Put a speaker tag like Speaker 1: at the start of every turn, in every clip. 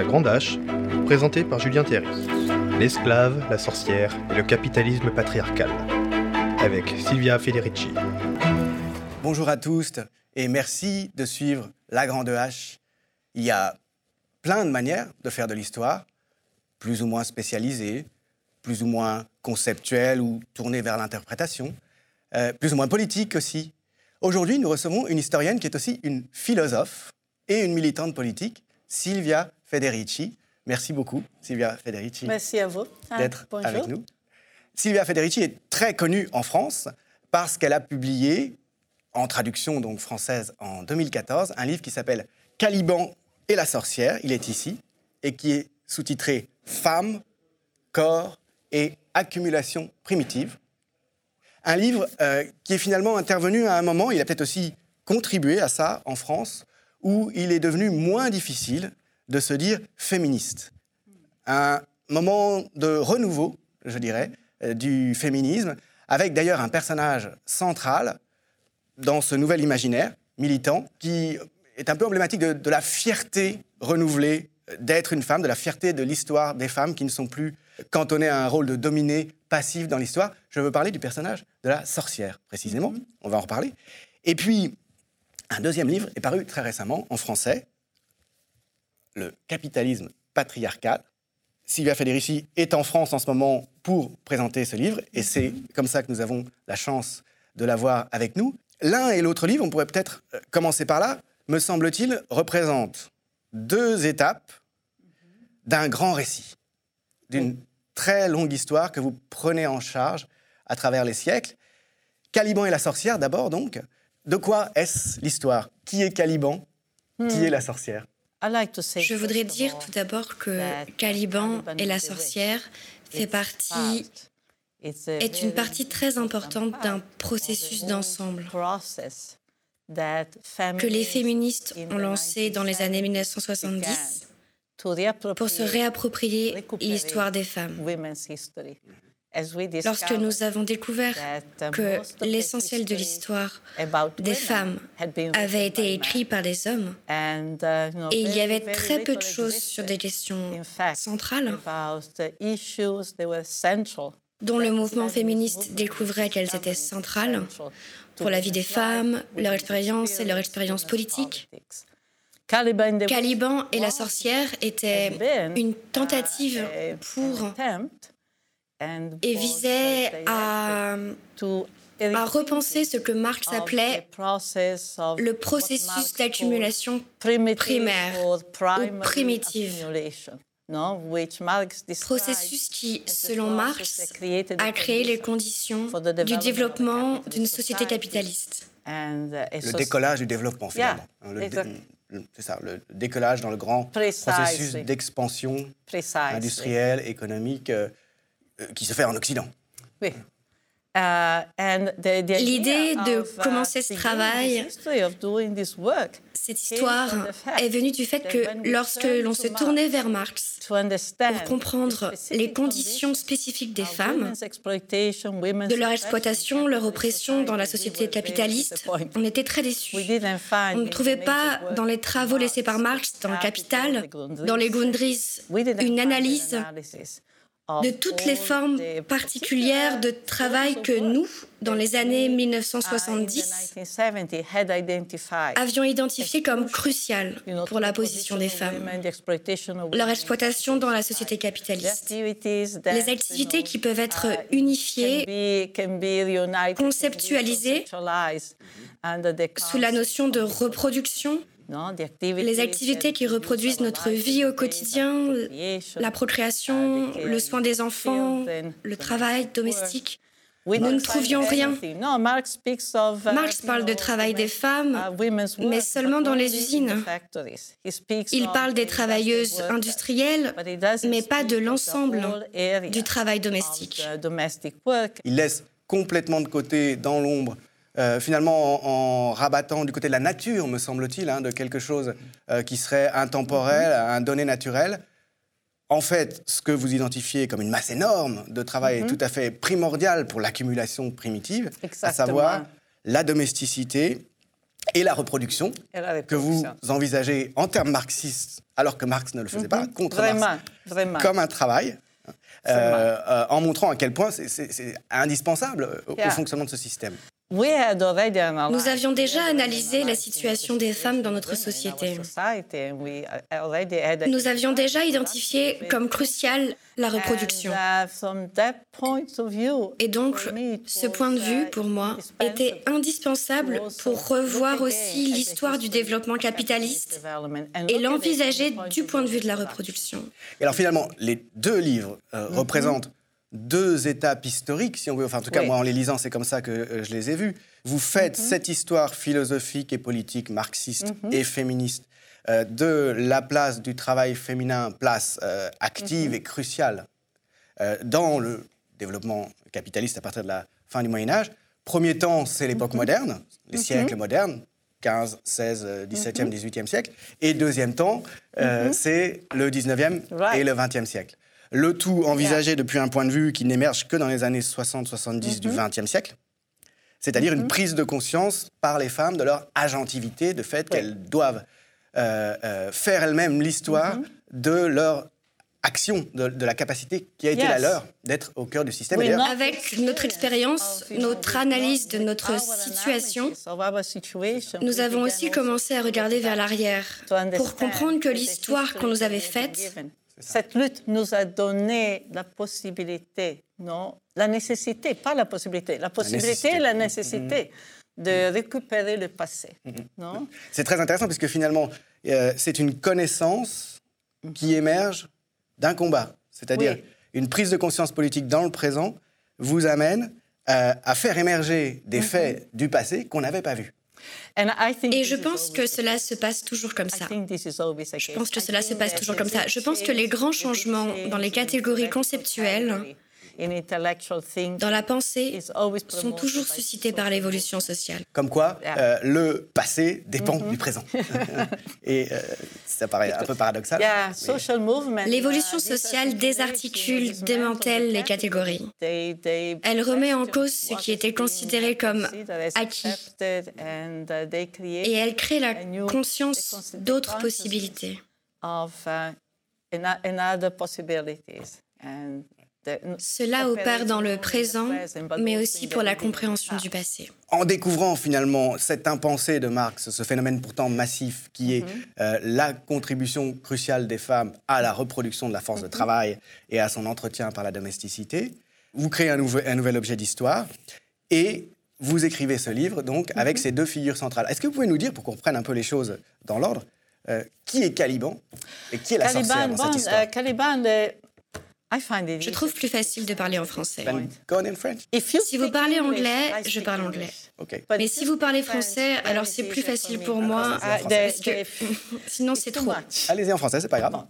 Speaker 1: La Grande Hache, présenté par Julien Théry. L'esclave, la sorcière et le capitalisme patriarcal. Avec Silvia Federici.
Speaker 2: Bonjour à tous et merci de suivre La Grande Hache. Il y a plein de manières de faire de l'histoire, plus ou moins spécialisées, plus ou moins conceptuelles ou tournées vers l'interprétation, euh, plus ou moins politiques aussi. Aujourd'hui, nous recevons une historienne qui est aussi une philosophe et une militante politique, Silvia Federici. Merci beaucoup, Silvia Federici.
Speaker 3: Merci à vous
Speaker 2: ah, d'être avec nous. Silvia Federici est très connue en France parce qu'elle a publié, en traduction donc française en 2014, un livre qui s'appelle Caliban et la sorcière. Il est ici et qui est sous-titré Femme, corps et accumulation primitive. Un livre euh, qui est finalement intervenu à un moment, il a peut-être aussi contribué à ça en France, où il est devenu moins difficile de se dire féministe. Un moment de renouveau, je dirais, euh, du féminisme, avec d'ailleurs un personnage central dans ce nouvel imaginaire militant qui est un peu emblématique de, de la fierté renouvelée d'être une femme, de la fierté de l'histoire des femmes qui ne sont plus cantonnées à un rôle de dominé passif dans l'histoire. Je veux parler du personnage de la sorcière, précisément. Mm-hmm. On va en reparler. Et puis, un deuxième livre est paru très récemment en français, Le capitalisme patriarcal. Sylvia Federici est en France en ce moment pour présenter ce livre, et c'est comme ça que nous avons la chance de l'avoir avec nous. L'un et l'autre livre, on pourrait peut-être euh, commencer par là, me semble-t-il, représentent deux étapes d'un grand récit, d'une très longue histoire que vous prenez en charge à travers les siècles. Caliban et la sorcière, d'abord, donc. De quoi est-ce l'histoire? Qui est Caliban? Qui hmm. est la sorcière?
Speaker 4: Je voudrais dire tout d'abord que Caliban et la sorcière fait partie est une partie très importante d'un processus d'ensemble. que les féministes ont lancé dans les années 1970 pour se réapproprier l'histoire des femmes. Lorsque nous avons découvert que l'essentiel de l'histoire des femmes avait été écrit par des hommes, et il y avait très peu de choses sur des questions centrales, dont le mouvement féministe découvrait qu'elles étaient centrales pour la vie des femmes, leur expérience et leur expérience politique, Caliban et la sorcière étaient une tentative pour et visait à, à repenser ce que Marx appelait le processus d'accumulation primaire ou primitive. Processus qui, selon Marx, a créé les conditions du développement d'une société capitaliste.
Speaker 2: Le décollage du développement, finalement. Hein, c'est ça, le décollage dans le grand processus d'expansion industrielle, économique euh, qui se fait en Occident.
Speaker 4: Oui. Uh, L'idée de uh, commencer ce travail, cette histoire est venue du fait que lorsque l'on se tournait vers Marx pour comprendre les conditions spécifiques des femmes, de leur exploitation, leur oppression dans la société capitaliste, on était très déçus. On ne trouvait pas dans les travaux laissés par Marx dans le Capital, dans les Gundries, une analyse de toutes les formes particulières de travail que nous, dans les années 1970, avions identifiées comme cruciales pour la position des femmes. Leur exploitation dans la société capitaliste. Les activités qui peuvent être unifiées, conceptualisées sous la notion de reproduction, les activités qui reproduisent notre vie au quotidien, la procréation, le soin des enfants, le travail domestique. Nous ne trouvions rien. Marx parle de travail des femmes, mais seulement dans les usines. Il parle des travailleuses industrielles, mais pas de l'ensemble du travail domestique.
Speaker 2: Il laisse complètement de côté, dans l'ombre, euh, finalement en, rabattant du côté de la nature, me semble-t-il, hein, de quelque chose euh, qui serait intemporel, mm-hmm. un donné naturel. En fait, ce que vous identifiez comme une masse énorme de travail est mm-hmm. tout à fait primordial pour l'accumulation primitive, à savoir la domesticité et la reproduction, que vous envisagez en termes marxistes, alors que Marx ne le faisait pas, mhm. contre Marx, comme un travail, euh, euh, en montrant à quel point c'est indispensable au fonctionnement de ce système.
Speaker 4: Nous avions déjà analysé la situation des femmes dans notre société. Nous avions déjà identifié comme crucial la reproduction. Et donc, ce point de vue, pour moi, était indispensable pour revoir aussi l'histoire du développement capitaliste et l'envisager du point de vue de la reproduction.
Speaker 2: Et alors finalement, les deux livres euh, mm-hmm. représentent deux étapes historiques, si on veut. Enfin, en tout cas, moi, en les lisant, c'est comme ça que euh, je les ai vus. Vous faites mhm. cette histoire philosophique et politique, marxiste mhm. et féministe, euh, de la place du travail féminin, place euh, active mhm. et cruciale dans le développement capitaliste à partir de la fin du Moyen Âge. Premier temps, c'est l'époque moderne, les siècles modernes, 15, 16, 17e, 18e siècle. Et deuxième temps, c'est le 19e et le 20e siècle. Le tout envisagé depuis un point de vue qui n'émerge que dans les années 60-70 du XXe mm-hmm. siècle, c'est-à-dire une mm-hmm. prise de conscience par les femmes de leur agentivité, de fait qu'elles doivent euh, euh, faire elles-mêmes l'histoire mm-hmm. de leur action, de, la capacité qui a été la leur d'être au cœur du système.
Speaker 4: Avec notre expérience, notre analyse de notre situation, nous avons aussi commencé à regarder vers l'arrière pour comprendre que l'histoire qu'on nous avait faite
Speaker 3: cette lutte nous a donné la possibilité, non La nécessité, pas la possibilité, la possibilité et la nécessité mm-hmm. de récupérer le passé. Mm-hmm. Non?
Speaker 2: C'est très intéressant parce que finalement, euh, c'est une connaissance qui mm-hmm. émerge d'un combat. C'est-à-dire une prise de conscience politique dans le présent vous amène euh, à faire émerger des faits du passé qu'on n'avait pas vus.
Speaker 4: Et je pense que cela se passe toujours comme ça. Je pense que cela se passe toujours comme ça. Je pense que les grands changements dans les catégories conceptuelles dans la pensée sont toujours suscités par l'évolution sociale.
Speaker 2: Comme quoi, euh, le passé dépend mm-hmm. du présent. Et euh, ça paraît un peu paradoxal.
Speaker 4: L'évolution sociale désarticule, démantèle les catégories. Elle remet en cause ce qui était considéré comme acquis. Et elle crée la conscience d'autres possibilités. Cela opère dans le présent, mais aussi pour la compréhension du passé.
Speaker 2: En découvrant finalement cette impensée de Marx, ce phénomène pourtant massif qui est mhm. euh, la contribution cruciale des femmes à la reproduction de la force de mhm. travail et à son entretien par la domesticité, vous créez un, un nouvel objet d'histoire et vous écrivez ce livre donc avec mhm. ces deux figures centrales. Est-ce que vous pouvez nous dire, pour qu'on reprenne un peu les choses dans l'ordre, euh, qui est Caliban et qui est la sorcière dans cette histoire?
Speaker 4: euh, Caliban, je trouve plus facile de parler en français. Si vous parlez anglais, je parle anglais. Mais si vous parlez français, alors c'est plus facile pour moi parce que sinon c'est trop.
Speaker 2: Allez-y en français, c'est pas grave.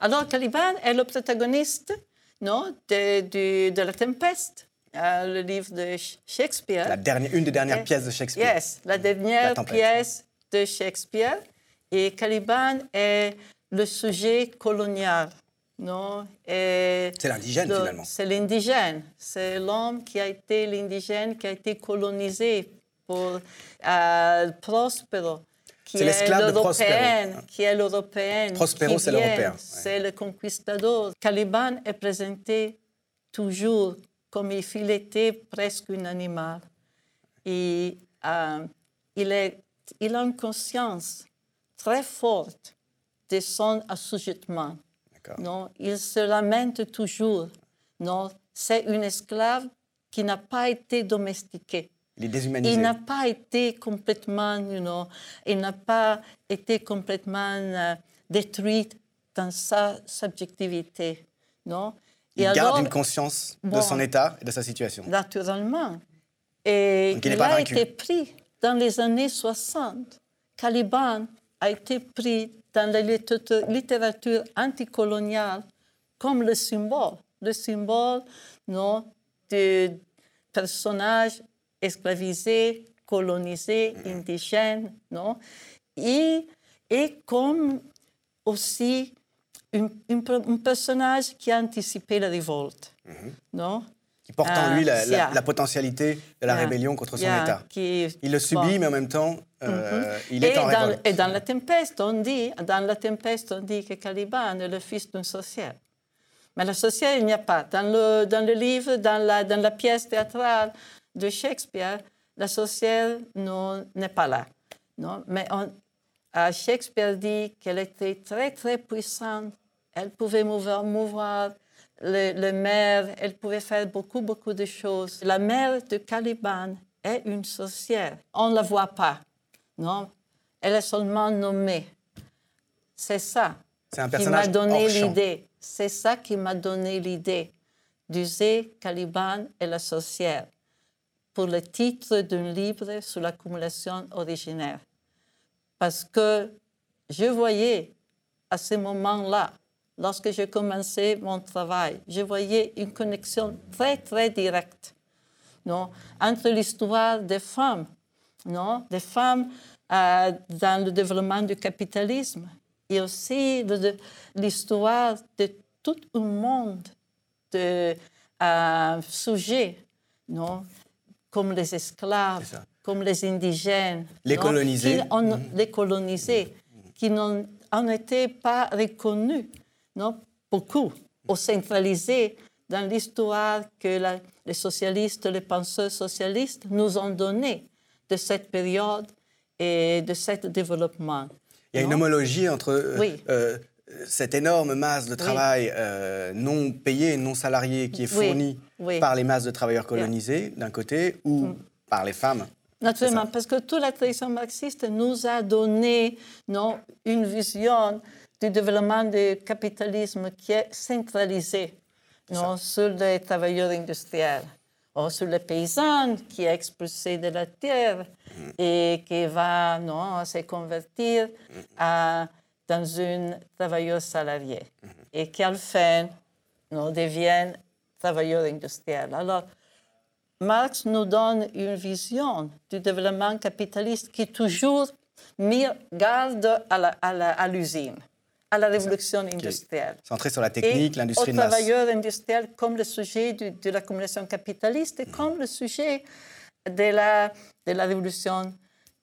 Speaker 3: Alors Caliban est le protagoniste non, de, de, La Tempeste, euh, le livre de Shakespeare.
Speaker 2: La dernière, une des dernières pièces de Shakespeare.
Speaker 3: Yes, la dernière pièce de Shakespeare. Et Caliban est le sujet colonial.
Speaker 2: Non C'est l'indigène finalement.
Speaker 3: C'est l'indigène. C'est l'homme qui a été l'indigène, qui a été colonisé pour euh, Prospero.
Speaker 2: C'est l'esclave de Prospero.
Speaker 3: Qui est l'européenne.
Speaker 2: Prospero, c'est l'européen.
Speaker 3: C'est le conquistador. Caliban est présenté toujours comme il était presque un animal. Et euh, il, est, il a une conscience très forte de son assujettement. Non, il se lamente toujours. Non, c'est une esclave qui n'a pas été domestiquée.
Speaker 2: Il est déshumanisé.
Speaker 3: Il n'a pas été complètement, you know, il n'a pas été complètement euh, détruit dans sa subjectivité. Non?
Speaker 2: Il garde une conscience de son état et de sa situation.
Speaker 3: Naturellement. Et il, a été pris dans les années 60. Caliban a été pris dans la littérature anticoloniale comme le symbole, le symbole non, de personnages esclavisés, colonisés, indigènes, non, et, et comme aussi un, personnage qui a anticipé la révolte. Mm-hmm. non?
Speaker 2: Qui porte en lui la, potentialité de la rébellion contre son État. il le subit, mais en même temps, euh, mm-hmm. il est en
Speaker 3: révolte. Et dans la tempête, on dit, dans la tempête, on dit que Caliban est le fils d'une sorcière. Mais la sorcière, il n'y a pas. Dans le, dans le livre, dans la, dans la pièce théâtrale de Shakespeare, la sorcière n'est pas là. Non? Mais on, Shakespeare dit qu'elle était très, très puissante. Elle pouvait mouvoir, mouvoir le, le maire, elle pouvait faire beaucoup, beaucoup de choses. La mère de Caliban est une sorcière. On ne la voit pas, non? Elle est seulement nommée. C'est ça qui m'a donné l'idée. C'est ça qui m'a donné l'idée d'user Caliban et la sorcière pour le titre d'un livre sur l'accumulation originaire. Parce que je voyais à ce moment-là lorsque j'ai commencé mon travail, je voyais une connexion très, très directe non, entre l'histoire des femmes, non, des femmes euh, dans le développement du capitalisme et aussi l'histoire de tout un monde de euh, sujets, non, comme les esclaves, comme les indigènes,
Speaker 2: les colonisés,
Speaker 3: qui mm-hmm. les colonisés, qui n'ont été pas reconnus non, beaucoup, ou centralisé dans l'histoire que les socialistes, les penseurs socialistes nous ont donnée de cette période et de ce développement.
Speaker 2: Il y a une homologie entre euh, euh, cette énorme masse de travail euh, non payé, non salarié qui est fournie par les masses de travailleurs colonisés d'un côté ou mm. par les femmes.
Speaker 3: Naturellement, parce que toute la tradition marxiste nous a donné non, une vision du développement du capitalisme qui est centralisé non, sur les travailleurs industriels ou sur les paysans qui est expulsé de la terre mm. et qui va non, se convertir mm. à, dans un travailleur salarié mm-hmm. et qui, à la fin, non, devient travailleur industriel. Alors, Marx nous donne une vision du développement capitaliste qui toujours garde à l'usine à la révolution industrielle.
Speaker 2: Centré sur la technique, l'industrie de masse.
Speaker 3: travailleurs industriels comme le sujet de, l'accumulation capitaliste et comme le sujet de la, de la révolution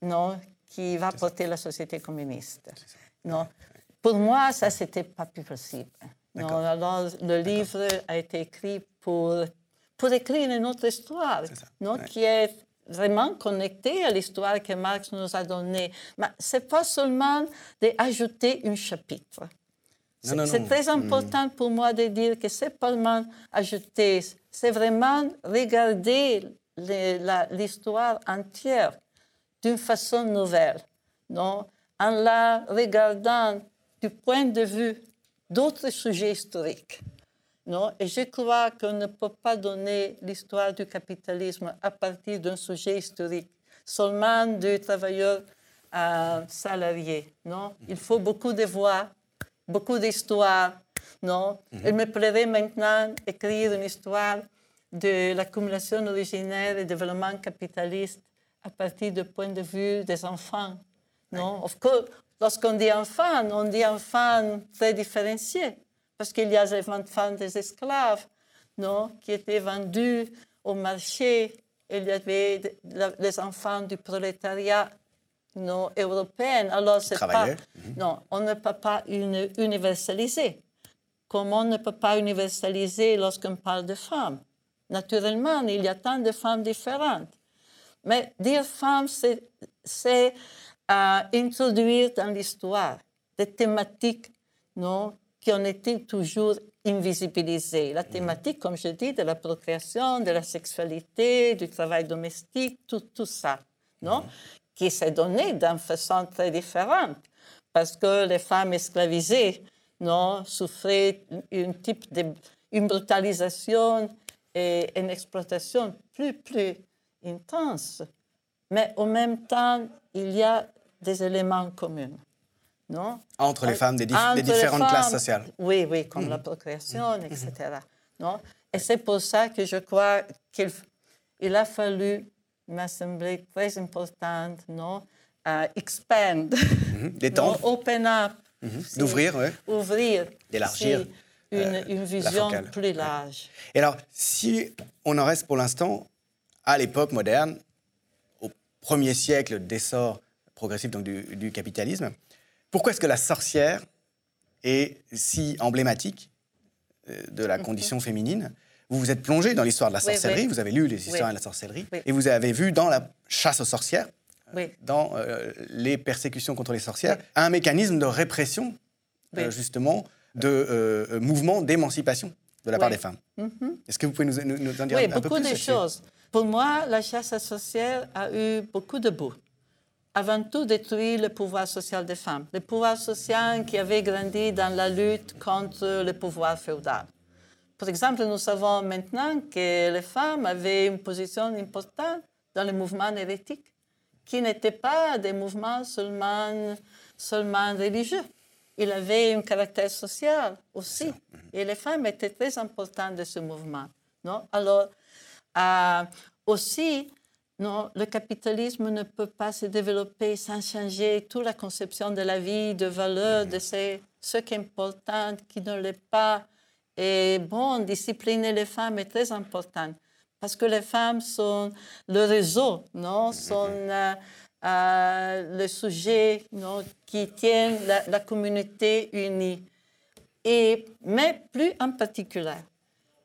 Speaker 3: non, qui va porter la société communiste. Non. Pour moi, ça, c'était pas plus possible. Non, alors, le livre a été écrit pour, pour écrire une autre histoire, non, qui est vraiment connecté à l'histoire que Marx nous a donnée. Mais ce n'est pas seulement d'ajouter un chapitre. C'est très mm. important pour moi de dire que c'est pas seulement ajouter, c'est vraiment regarder l'histoire entière d'une façon nouvelle, non? en la regardant du point de vue d'autres sujets historiques. Non? Et je crois qu'on ne peut pas donner l'histoire du capitalisme à partir d'un sujet historique, seulement du travailleur euh, salarié. Non? Il faut beaucoup de voix, beaucoup d'histoires. Non? Mhm. Il me plairait maintenant écrire une histoire de l'accumulation originaire et développement capitaliste à partir du point de vue des enfants. Non? Of course, lorsqu'on dit enfants, on dit enfants très différenciés parce qu'il y a les enfants des esclaves non, qui étaient vendus au marché. Il y avait les enfants du prolétariat non, européen. Alors, c'est pas, mhm. non, on ne peut pas universaliser. Comme on ne peut pas universaliser lorsqu'on parle de femmes? Naturellement, il y a tant de femmes différentes. Mais dire femme, c'est euh, introduire dans l'histoire des thématiques non, qui ont été toujours invisibilisées. La thématique, comme je dis, de la procréation, de la sexualité, du travail domestique, tout, tout ça, non? Mhm. qui s'est donné d'une façon très différente, parce que les femmes esclavisées non, souffraient un type de une brutalisation et une exploitation plus, plus intense. Mais en même temps, il y a des éléments communs.
Speaker 2: Entre les femmes des, différentes classes sociales.
Speaker 3: Oui, oui, comme la mm. procréation, mm. etc. Non? Et c'est pour ça que je crois qu'il il a fallu, m'a semblé très important, non? Uh, expand,
Speaker 2: mm-hmm. open
Speaker 3: up,
Speaker 2: mm-hmm. d'ouvrir, oui.
Speaker 3: Ouvrir,
Speaker 2: d'élargir.
Speaker 3: une, vision plus large.
Speaker 2: Et alors, si on en reste pour l'instant à l'époque moderne, au premier siècle d'essor progressif donc, du, capitalisme, pourquoi est-ce que la sorcière est si emblématique euh, de la mhm. condition féminine? Vous vous êtes plongé dans l'histoire de la sorcellerie, vous avez lu les histoires de la sorcellerie, et vous avez vu dans la chasse aux sorcières, dans euh, les persécutions contre les sorcières, un mécanisme de répression, euh, justement, de mouvement d'émancipation de la part des femmes. Mhm. Est-ce que vous pouvez nous, en dire un, peu plus
Speaker 3: beaucoup de choses. Pour moi, la chasse aux sorcières a eu beaucoup de bouts avant tout détruire le pouvoir social des femmes, le pouvoir social qui avait grandi dans la lutte contre le pouvoir féodal. Par exemple, nous savons maintenant que les femmes avaient une position importante dans les mouvements hérétiques, qui n'étaient pas des mouvements seulement, seulement religieux. Il avait un caractère social aussi. Et les femmes étaient très importantes de ce mouvement. Non? Alors, euh, aussi, non, le capitalisme ne peut pas se développer sans changer toute la conception de la vie, de valeur, de ce, ce qui est important, qui ne l'est pas. Et bon, discipliner les femmes est très important parce que les femmes sont le réseau, non, sont euh, euh, le sujet non, qui tient la, la, communauté unie. Et, mais plus en particulier,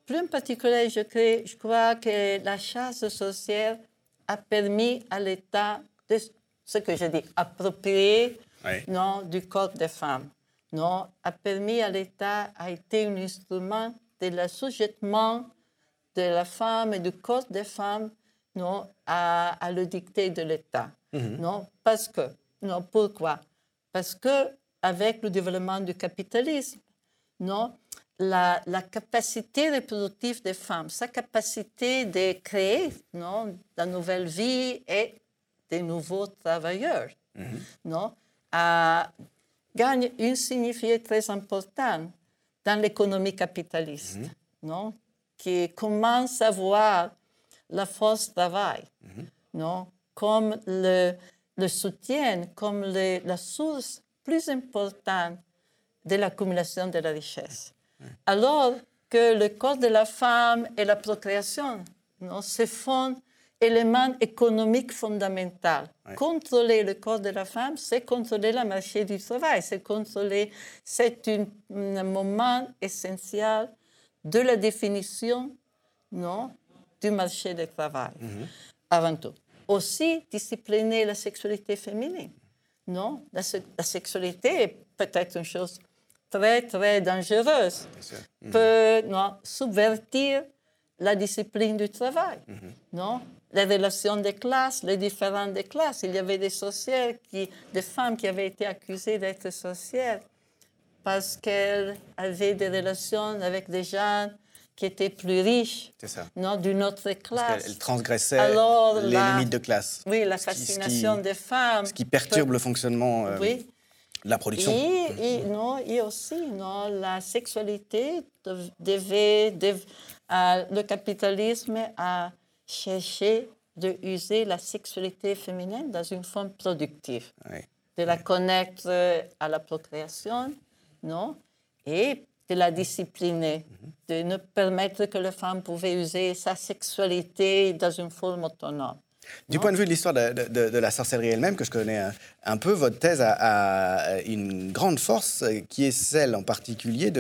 Speaker 3: plus en particulier, je, je crois que la chasse sociale a permis à l'État de ce que je dis, approprier non, du corps des femmes. Non, a permis à l'État, a été un instrument de l'assujettement de la femme et du corps des femmes non, à, à le dicté de l'État. Mhm. Non, parce que, non, pourquoi? Parce que avec le développement du capitalisme, non, la, capacité reproductive des femmes, sa capacité de créer non, la nouvelle vie et des nouveaux travailleurs, mhm. non, gagne une signification très importante dans l'économie capitaliste, mhm. non, qui commence à voir la force travail mhm. non, comme le, le soutien, comme la source plus importante de l'accumulation de la richesse alors que le corps de la femme et la procréation non, se font éléments économiques fondamentaux. Contrôler le corps de la femme, c'est contrôler le marché du travail, c'est contrôler, c'est un moment essentiel de la définition non, du marché du travail, mhm. avant tout. Aussi, discipliner la sexualité féminine. Non, la, la sexualité est peut-être une chose très, très dangereuse, mm-hmm. peut non, subvertir la discipline du travail. Mm-hmm. Non? Les relations des classes, les différentes des classes. Il y avait des sorcières, qui, des femmes qui avaient été accusées d'être sorcières parce qu'elles avaient des relations avec des gens qui étaient plus riches, non, d'une autre classe.
Speaker 2: Elles transgressaient les limites de classe.
Speaker 3: Oui, la fascination des femmes.
Speaker 2: Ce qui perturbe le fonctionnement euh, oui, la production.
Speaker 3: Et, non, et aussi, non, la sexualité devait, euh, le capitalisme a cherché de user la sexualité féminine dans une forme productive, de la connecter à la procréation, non, et de la discipliner, de ne permettre que la femme pouvait user sa sexualité dans une forme autonome.
Speaker 2: Du point de vue de l'histoire de, la sorcellerie elle-même, que je connais un, peu, votre thèse a, une grande force euh, qui est celle en particulier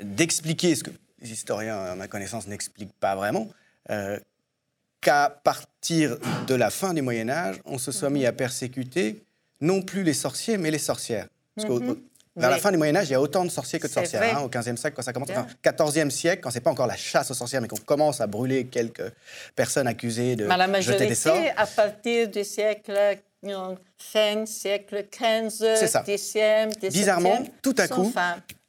Speaker 2: d'expliquer ce que les historiens, à ma connaissance, n'expliquent pas vraiment, euh, qu'à partir de la fin du Moyen Âge, on se soit mis à persécuter non plus les sorciers, mais les sorcières. Parce. Vers la fin du Moyen Âge, il y a autant de sorciers que de sorcières. Hein, au XVe siècle, quand ça commence, enfin, XIVe siècle, quand c'est pas encore la chasse aux sorcières, mais qu'on commence à brûler quelques personnes accusées de
Speaker 3: mais la
Speaker 2: jeter des sorts.
Speaker 3: à partir du siècle fin, siècle XV, Xe, XVIIe,
Speaker 2: Bizarrement, tout à coup,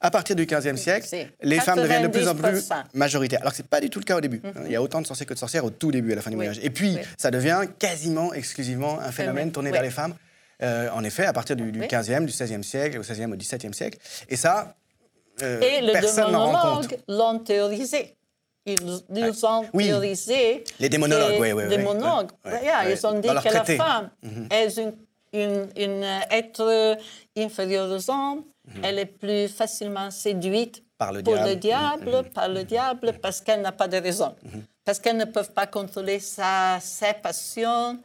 Speaker 2: à partir du XVe siècle, les femmes deviennent de plus en plus majoritaires. Alors que c'est pas du tout le cas au début. Mhm. Il y a autant de sorciers que de sorcières au tout début, à la fin du Moyen Âge. Et puis, ça devient quasiment exclusivement un phénomène tourné vers les femmes. Euh, en effet, à partir du, du 15e, du 16e siècle, au 16e, au 17e siècle. Et ça,
Speaker 3: euh, Et le personne n'en rend compte. l'ont théorisé. Ils, ils ont théorisé.
Speaker 2: Les démonologues, oui, oui.
Speaker 3: Les démonologues, ils ont dit que la femme mhm. est une, être inférieure aux hommes, mhm. elle est plus facilement séduite
Speaker 2: par le
Speaker 3: pour
Speaker 2: diable.
Speaker 3: le diable,
Speaker 2: Mhm.
Speaker 3: par le diable, parce qu'elles n'ont pas de raison. Parce qu'elles ne peuvent pas contrôler sa, ses passions,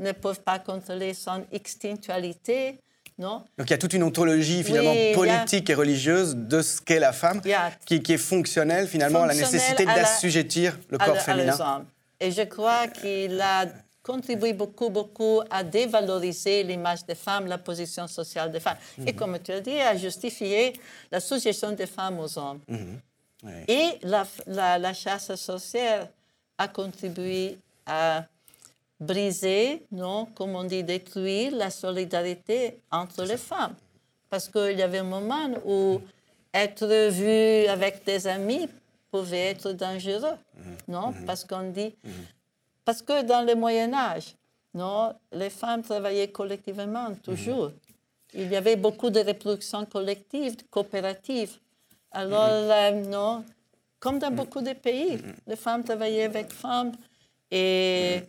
Speaker 3: ne peuvent pas contrôler son extinctualité. Non?
Speaker 2: Donc il y a toute une ontologie finalement
Speaker 3: Oui, a-
Speaker 2: politique et religieuse de ce qu'est la femme,
Speaker 3: a-
Speaker 2: qui, qui est fonctionnelle finalement à la nécessité
Speaker 3: à la-
Speaker 2: d'assujettir le
Speaker 3: à
Speaker 2: corps
Speaker 3: le-
Speaker 2: féminin.
Speaker 3: Et je crois qu'il a contribué beaucoup, beaucoup à dévaloriser l'image des femmes, la position sociale des femmes.
Speaker 2: Mhm.
Speaker 3: Et comme tu as dit, à justifier la suggestion des femmes aux hommes.
Speaker 2: Mhm. Oui.
Speaker 3: Et la, la- la chasse sorcière a contribué à briser, non, comme on dit, détruire la solidarité entre les femmes. Parce qu'il y avait un moment où être vu avec des amis pouvait être dangereux, non Parce qu'on dit... Parce que dans le Moyen Âge, non, les femmes travaillaient collectivement, toujours. Il y avait beaucoup de reproduction collective, coopérative. Alors, euh, non, comme dans beaucoup de pays, les femmes travaillaient avec femmes et...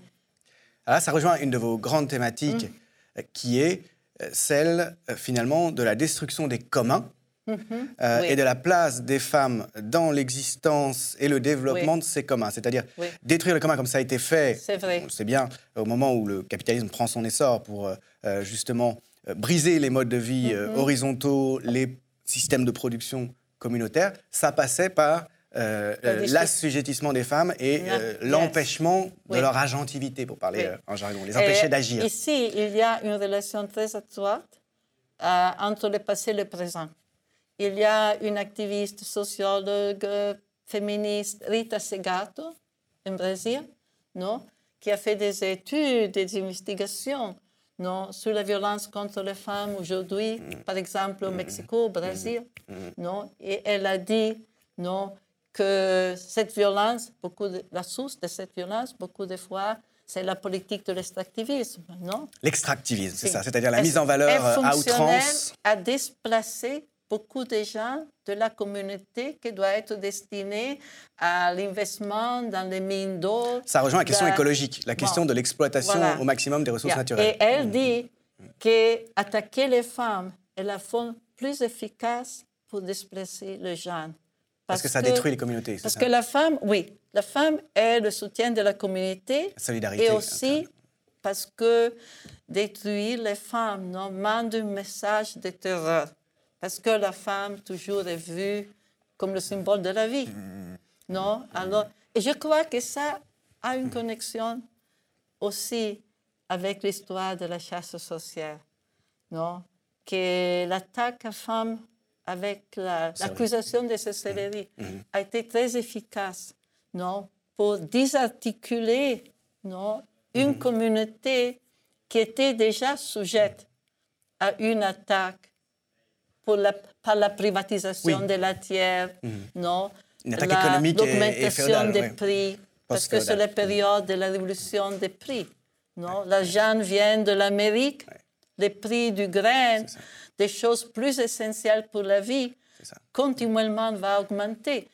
Speaker 2: Alors là, ça rejoint une de vos grandes thématiques,
Speaker 3: Mm.
Speaker 2: euh, qui est euh, celle euh, finalement de la destruction des communs euh,
Speaker 3: Mm-hmm. Oui.
Speaker 2: et de la place des femmes dans l'existence et le développement
Speaker 3: Oui.
Speaker 2: de ces communs. C'est-à-dire
Speaker 3: Oui.
Speaker 2: détruire le commun comme ça a été fait,
Speaker 3: C'est vrai.
Speaker 2: on sait bien, au moment où le capitalisme prend son essor pour euh, justement euh, briser les modes de vie
Speaker 3: Mm-hmm.
Speaker 2: horizontaux, les systèmes de production communautaires, ça passait par euh, euh, l'assujettissement des femmes et
Speaker 3: Yeah.
Speaker 2: euh,
Speaker 3: Yes.
Speaker 2: l'empêchement de
Speaker 3: Oui.
Speaker 2: leur agentivité, pour parler
Speaker 3: Oui.
Speaker 2: en jargon, les empêcher d'agir.
Speaker 3: Ici, il y a une relation très étroite entre le passé et le présent. Il y a une activiste sociologue féministe, Rita Segato, en Brésil, non, qui a fait des études, des investigations non, sur la violence contre les femmes aujourd'hui, par exemple au Mexique, au Brésil. Non, et elle a dit non, que cette violence, beaucoup de, la source de cette violence, beaucoup de fois, c'est la politique de l'extractivisme, non?
Speaker 2: L'extractivisme, c'est ça, c'est-à-dire la mise en valeur euh, à outrance.
Speaker 3: a déplacé beaucoup de gens de la communauté qui doit être destinée à l'investissement dans les mines d'eau.
Speaker 2: Ça rejoint la question écologique, la question
Speaker 3: Bon,
Speaker 2: de l'exploitation
Speaker 3: voilà.
Speaker 2: au maximum des ressources
Speaker 3: Yeah.
Speaker 2: naturelles.
Speaker 3: Et elle dit qu'attaquer les femmes est la forme plus efficace pour déplacer les gens.
Speaker 2: Parce que ça détruit les communautés,
Speaker 3: Parce
Speaker 2: ça
Speaker 3: que la femme, oui, la femme est le soutien de la communauté.
Speaker 2: La solidarité,
Speaker 3: Et aussi parce que détruire les femmes non, mande un message de terreur. Parce que la femme toujours est vue comme le symbole de la vie. Non? Alors, et je crois que ça a une connexion aussi avec l'histoire de la chasse sorcière. Non? Que l'attaque à femmes avec la- l'accusation de sorcellerie a été très efficace non? pour désarticuler non? une communauté qui était déjà sujette à une attaque pour la, par la privatisation
Speaker 2: Oui.
Speaker 3: de la terre, non? La-
Speaker 2: et- et
Speaker 3: l'augmentation
Speaker 2: féodale,
Speaker 3: des
Speaker 2: oui.
Speaker 3: prix, parce que c'est la période de la révolution des prix. Non? L'argent vient de l'Amérique, les prix du grain, des choses plus essentielles pour la vie, continuellement va augmenter.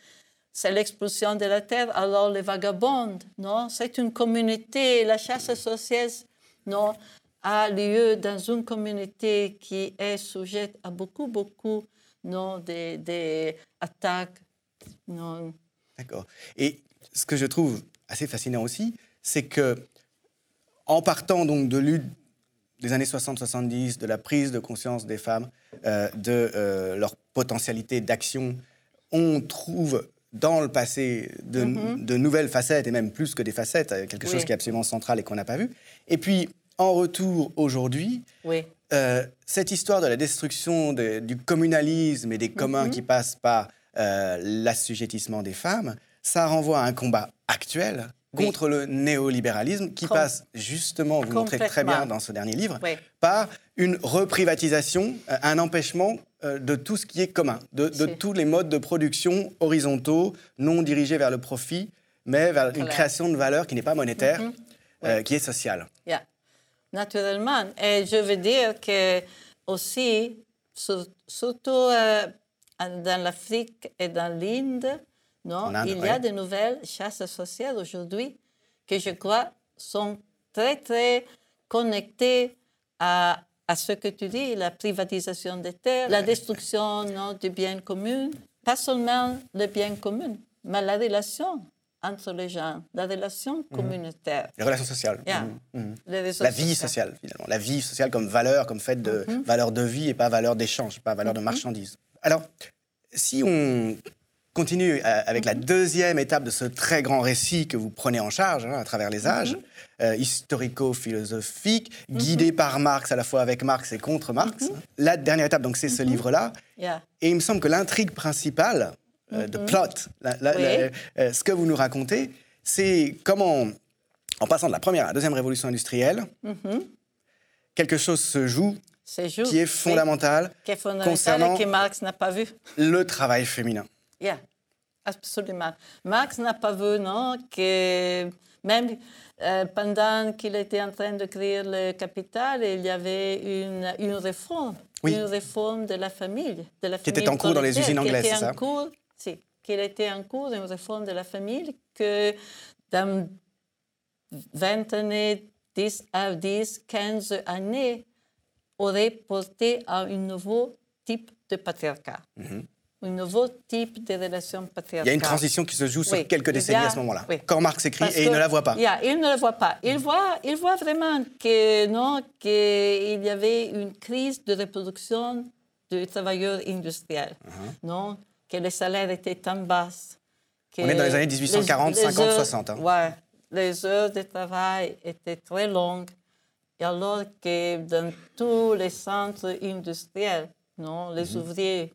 Speaker 3: C'est l'explosion de la terre, alors les vagabonds, non? C'est une communauté, la chasse sorcière, non? a lieu dans une communauté qui est sujette à beaucoup, beaucoup, non? Des, des attaques, non?
Speaker 2: D'accord. Et ce que je trouve assez fascinant aussi, c'est que en partant donc de lutte des années 60-70, de la prise de conscience des femmes, euh, de euh, leur potentialité d'action, on trouve dans le passé de, de nouvelles facettes, et même plus que des facettes, euh, quelque
Speaker 3: Oui.
Speaker 2: chose qui est absolument central et qu'on n'a pas vu. Et puis, en retour aujourd'hui,
Speaker 3: Oui.
Speaker 2: euh, cette histoire de la destruction de- du communalisme et des communs qui passent par l'assujettissement des femmes, ça renvoie à un combat actuel
Speaker 3: Oui.
Speaker 2: contre le néolibéralisme qui
Speaker 3: Com-
Speaker 2: passe justement, vous montrez très bien dans ce dernier livre,
Speaker 3: Oui.
Speaker 2: par une reprivatisation, euh, un empêchement euh, de tout ce qui est commun, de, tous les modes de production horizontaux, non dirigés vers le profit, mais vers une création de valeur qui n'est pas monétaire,
Speaker 3: Mhm.
Speaker 2: euh, qui est sociale.
Speaker 3: Yeah. Naturellement. Et je veux dire que aussi, sur- surtout euh, dans l'Afrique et dans l'Inde, non,
Speaker 2: Inde,
Speaker 3: il y a
Speaker 2: ouais.
Speaker 3: de nouvelles chasses sociales aujourd'hui que je crois sont très, très connectées à, à ce que tu dis, la privatisation des terres, la destruction non, du bien commun, pas seulement le bien commun, mais la relation entre les gens, la relation mhm. communautaire.
Speaker 2: Les relations sociales. Mhm. Mhm. la vie sociale, finalement. La vie sociale comme valeur, comme fait de valeur de vie et pas valeur d'échange, pas valeur de marchandise. Alors, si on continue euh, avec la deuxième étape de ce très grand récit que vous prenez en charge hein, à travers les âges, euh, historico-philosophique, guidé par Marx, à la fois avec Marx et contre Marx. La dernière étape, donc, c'est ce livre-là. Et il me semble que l'intrigue principale, euh, de plot, ce que vous nous racontez, c'est comment, en passant de la première à la deuxième révolution industrielle, quelque chose se joue qui est fondamental,
Speaker 3: qui est fondamental et que Marx n'a pas vu.
Speaker 2: Le travail féminin.
Speaker 3: Yeah, absolument. Marx n'a pas vu, non, que même euh, pendant qu'il était en train de créer le capital, il y avait une, une réforme, une réforme de la famille. De la
Speaker 2: qui était en cours dans les usines anglaises, c'est ça?
Speaker 3: cours, Si, qu'il était en cours une réforme de la famille que dans 20 années, 10 à 10, 15 années, aurait porté à un nouveau type de patriarcat. Mhm. Un nouveau type de relation patriarcale.
Speaker 2: Il y a une transition qui se joue sur quelques décennies à ce moment-là. Quand Marx écrit, et il ne la voit pas.
Speaker 3: il ne la voit pas. Il voit, il voit vraiment que, non, qu'il y avait une crise de reproduction des travailleurs industriels. Mhm. non, que les salaires étaient tant bas.
Speaker 2: On est dans les années 1840, 50, 60.
Speaker 3: Oui, les heures de travail étaient très longues et alors que dans tous les centres industriels, non, les mhm. ouvriers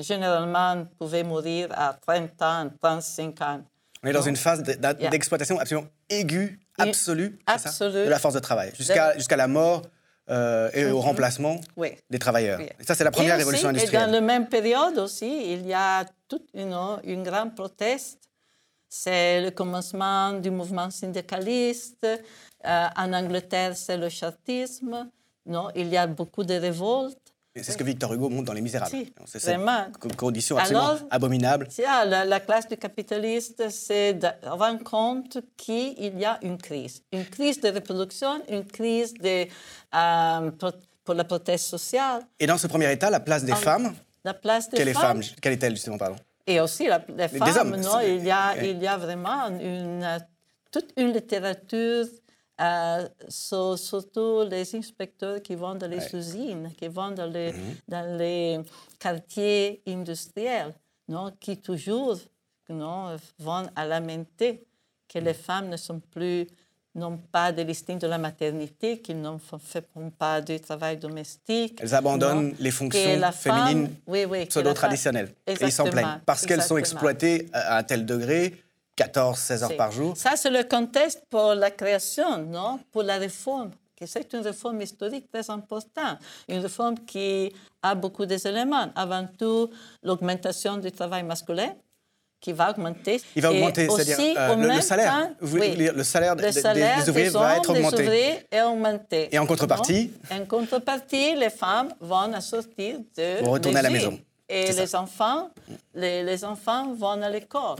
Speaker 3: généralement pouvaient mourir à 30 ans, 35 ans.
Speaker 2: On est dans une phase d'exploitation absolument aiguë, absolue, de la force de travail, jusqu'à la mort euh, et au mhm. remplacement des travailleurs. Et ça, c'est la première révolution industrielle.
Speaker 3: Et dans la même période aussi, il y a toute une, une grande proteste. C'est le commencement du mouvement syndicaliste, euh, en Angleterre, c'est le chartisme. Non, il y a beaucoup de révoltes.
Speaker 2: C'est ce que Victor Hugo montre dans Les Misérables. c'est cette condition absolument abominable.
Speaker 3: La, la, classe du capitaliste se rend compte qu'il y a une crise. Une crise de reproduction, une crise de, euh, pour la prothèse sociale.
Speaker 2: Et dans ce premier état, la place des femmes
Speaker 3: La place des
Speaker 2: quelle
Speaker 3: femmes.
Speaker 2: Est quelle est-elle, justement, pardon?
Speaker 3: Et aussi la, les femmes. hommes. Non, il, y a, il y a vraiment une, toute une littérature euh, surtout les inspecteurs qui vont dans les usines, qui vont dans les, mhm. dans les quartiers industriels, non, qui toujours non, vont à lamenter que les femmes ne sont plus n'ont pas de listing de la maternité, qu'ils ne font pas de travail domestique.
Speaker 2: Elles abandonnent les fonctions féminines pseudo-traditionnelles. Et ils s'en plaignent. Parce qu'elles sont exploitées à un tel degré 14, 16 heures par jour.
Speaker 3: Ça, c'est le contexte pour la création, non? Pour la réforme. C'est une réforme historique très importante. Une réforme qui a beaucoup d'éléments. Avant tout, l'augmentation du travail masculin, qui va augmenter.
Speaker 2: Il va augmenter, c'est-à-dire euh, le, salaire. Vous voulez dire, le salaire, des, ouvriers va être augmenté.
Speaker 3: Est augmenté.
Speaker 2: Et en contrepartie
Speaker 3: En contrepartie, les femmes vont sortir de.
Speaker 2: Vont retourner à la maison.
Speaker 3: Et les enfants, les, les enfants vont à l'école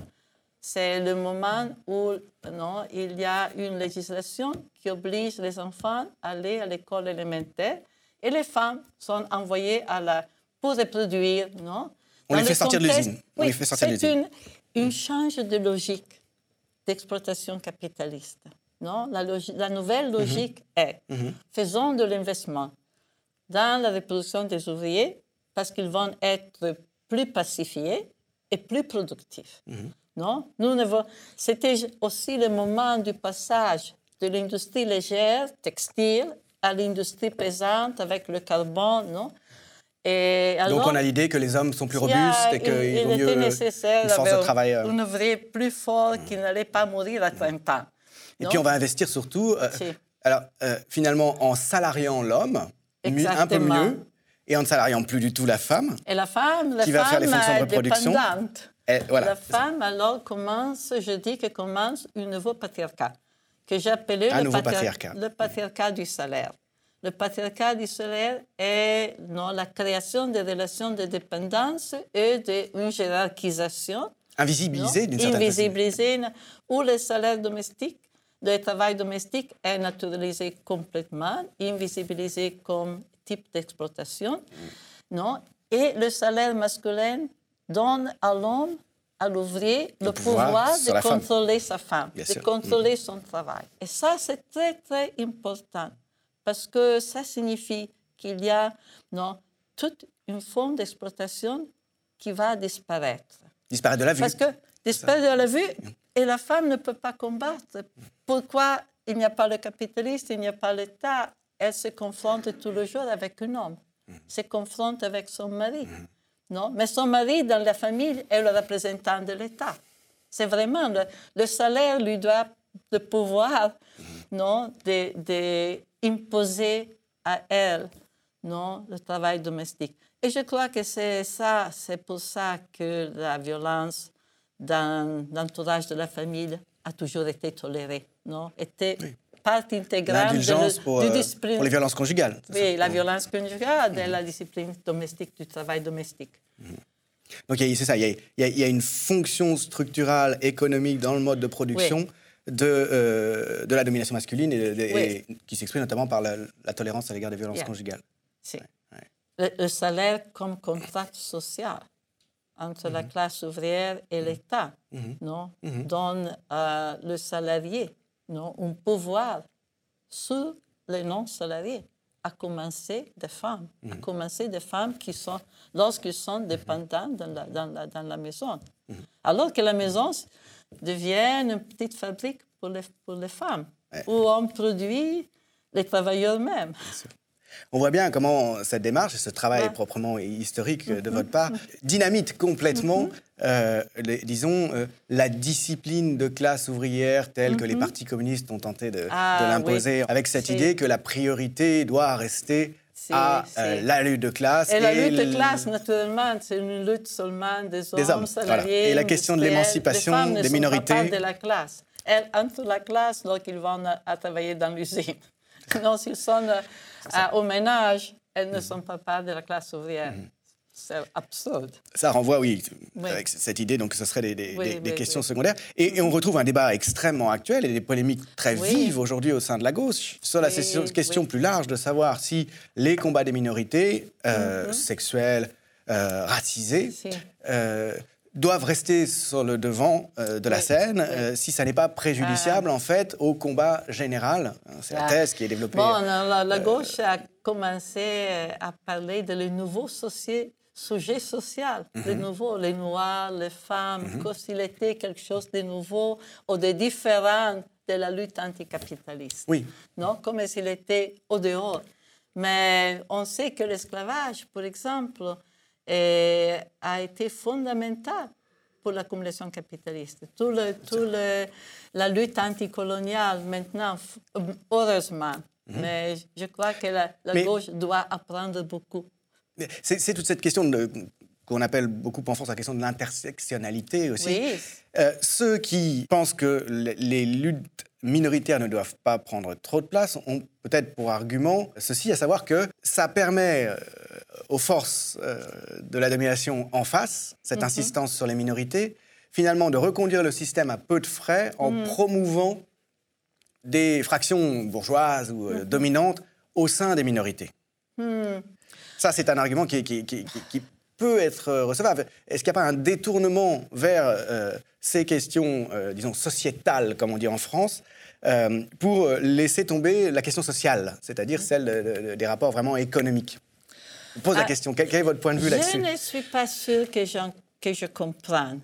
Speaker 3: c'est le moment où non, il y a une législation qui oblige les enfants à aller à l'école élémentaire et les femmes sont envoyées à la, pour reproduire. Non?
Speaker 2: On les fait sortir de l'usine.
Speaker 3: C'est une, une change de logique d'exploitation capitaliste. Non? La, la nouvelle mhm. logique est mhm. faisons de l'investissement dans la reproduction des ouvriers parce qu'ils vont être plus pacifiés et plus productifs. Mhm. Non? Nous C'était aussi le moment du passage de l'industrie légère, textile, à l'industrie pesante avec le carbone, non?
Speaker 2: Et Donc on a l'idée que les hommes sont plus robustes et qu'il vaut mieux
Speaker 3: nécessaire
Speaker 2: une force de travail.
Speaker 3: Un ouvrier plus fort qui n'allait pas mourir à 30 ans.
Speaker 2: Et puis on va investir surtout, euh, alors euh, finalement en salariant l'homme un peu mieux et en ne salariant plus du tout la femme.
Speaker 3: Et la femme, la qui va faire les fonctions de reproduction. Dépendante. La femme, alors, commence, je dis que commence un nouveau patriarcat, que j'ai appelé le, patriarcat. le patriarcat du salaire. Le patriarcat du salaire est non, la création des relations de dépendance et d'une hiérarchisation.
Speaker 2: Invisibilisée d'une certaine
Speaker 3: Invisibilisée, où le salaire domestique, le travail domestique est naturalisé complètement, invisibilisé comme type d'exploitation. Non? Et le salaire masculin donne à l'homme, à l'ouvrier, le, pouvoir, de contrôler sa femme, de contrôler mm. son travail. Et ça, c'est très, très important parce que ça signifie qu'il y a non, toute une forme d'exploitation qui va disparaître.
Speaker 2: Disparaître de la vue.
Speaker 3: Parce que disparaître de la vue, et la femme ne peut pas combattre. Pourquoi il n'y a pas le capitaliste, il n'y a pas l'État? Elle se confronte tous les jours avec un homme, mm. se confronte avec son mari. Mm. Non? Mais son mari, dans la famille, est le représentant de l'État. C'est vraiment le, salaire lui doit le pouvoir mm. non, d'imposer à elle non, le travail domestique. Et je crois que c'est ça, c'est pour ça que la violence dans l'entourage de la famille a toujours été tolérée, non? Était partie intégrale
Speaker 2: de, pour, euh, pour, les violences conjugales.
Speaker 3: Oui, la violence conjugale et la discipline domestique, du travail domestique.
Speaker 2: Mhm. Donc c'est ça, il y, a, une fonction structurale économique dans le mode de production de, euh, de la domination masculine et, qui s'exprime notamment par la, tolérance à l'égard des violences conjugales.
Speaker 3: le, salaire comme contrat social entre la mhm. classe ouvrière et l'État, non, donne à le salarié non, un pouvoir sur les non-salariés, à commencer des femmes, à commencer des femmes qui sont, lorsqu'ils sont dans la, dans la, dans la maison. Alors que la maison devient une petite fabrique pour les, pour les femmes, où on produit les travailleurs eux-mêmes.
Speaker 2: On voit bien comment cette démarche ce travail proprement historique de votre part dynamite complètement, euh, disons, euh, la discipline de classe ouvrière telle que les partis communistes ont tenté de, ah l'imposer, avec cette idée que la priorité doit rester à euh, la lutte de classe.
Speaker 3: Et, la lutte de classe, naturellement, c'est une lutte seulement des hommes, salariés.
Speaker 2: Et la question de l'émancipation des minorités.
Speaker 3: Pas de la classe. Elles entrent la classe lorsqu'ils vont à travailler dans l'usine. non, s'ils sont au ménage, elles ne mhm. sont pas part de la classe ouvrière. Mhm. C'est absurde.
Speaker 2: Ça renvoie, oui, avec cette idée, donc ce serait des, questions secondaires. Et, on retrouve un débat extrêmement actuel et des polémiques très vives aujourd'hui au sein de la gauche sur la question plus large de savoir si les combats des minorités euh, mhm. sexuelles, euh, racisées, euh, doivent rester sur le devant euh, de la scène euh, si ça n'est pas préjudiciable ah. en fait au combat général. Hein, c'est la thèse qui est développée.
Speaker 3: Bon, la, euh, gauche a commencé à parler de les nouveaux sujets sociaux, les mhm. nouveaux, les noirs, les femmes, mhm. comme s'il était quelque chose de nouveau ou de différent de la lutte anticapitaliste.
Speaker 2: Oui.
Speaker 3: Non, comme s'il était au dehors. Mais on sait que l'esclavage, par exemple, a été fondamental pour l'accumulation capitaliste. Tout, le, tout le, la lutte anticoloniale maintenant, heureusement, mhm. mais je crois que la, gauche doit apprendre beaucoup.
Speaker 2: C'est toute cette question qu'on appelle beaucoup en France la question de l'intersectionnalité aussi. Euh, ceux qui pensent que les luttes minoritaires ne doivent pas prendre trop de place ont peut-être pour argument ceci, à savoir que ça permet euh, aux forces euh, de la domination en face, cette mhm. insistance sur les minorités, finalement de reconduire le système à peu de frais en mhm. promouvant des fractions bourgeoises ou euh, mhm. dominantes au sein des minorités. Ça, c'est un argument qui, qui, peut être recevable. Est-ce qu'il n'y a pas un détournement vers ces questions, disons, sociétales, comme on dit en France, euh, pour laisser tomber la question sociale, c'est-à-dire celle des rapports vraiment économiques? Je pose la ah, question, quel, est votre point de vue là-dessus
Speaker 3: Je ne suis pas sûre que, que je comprenne.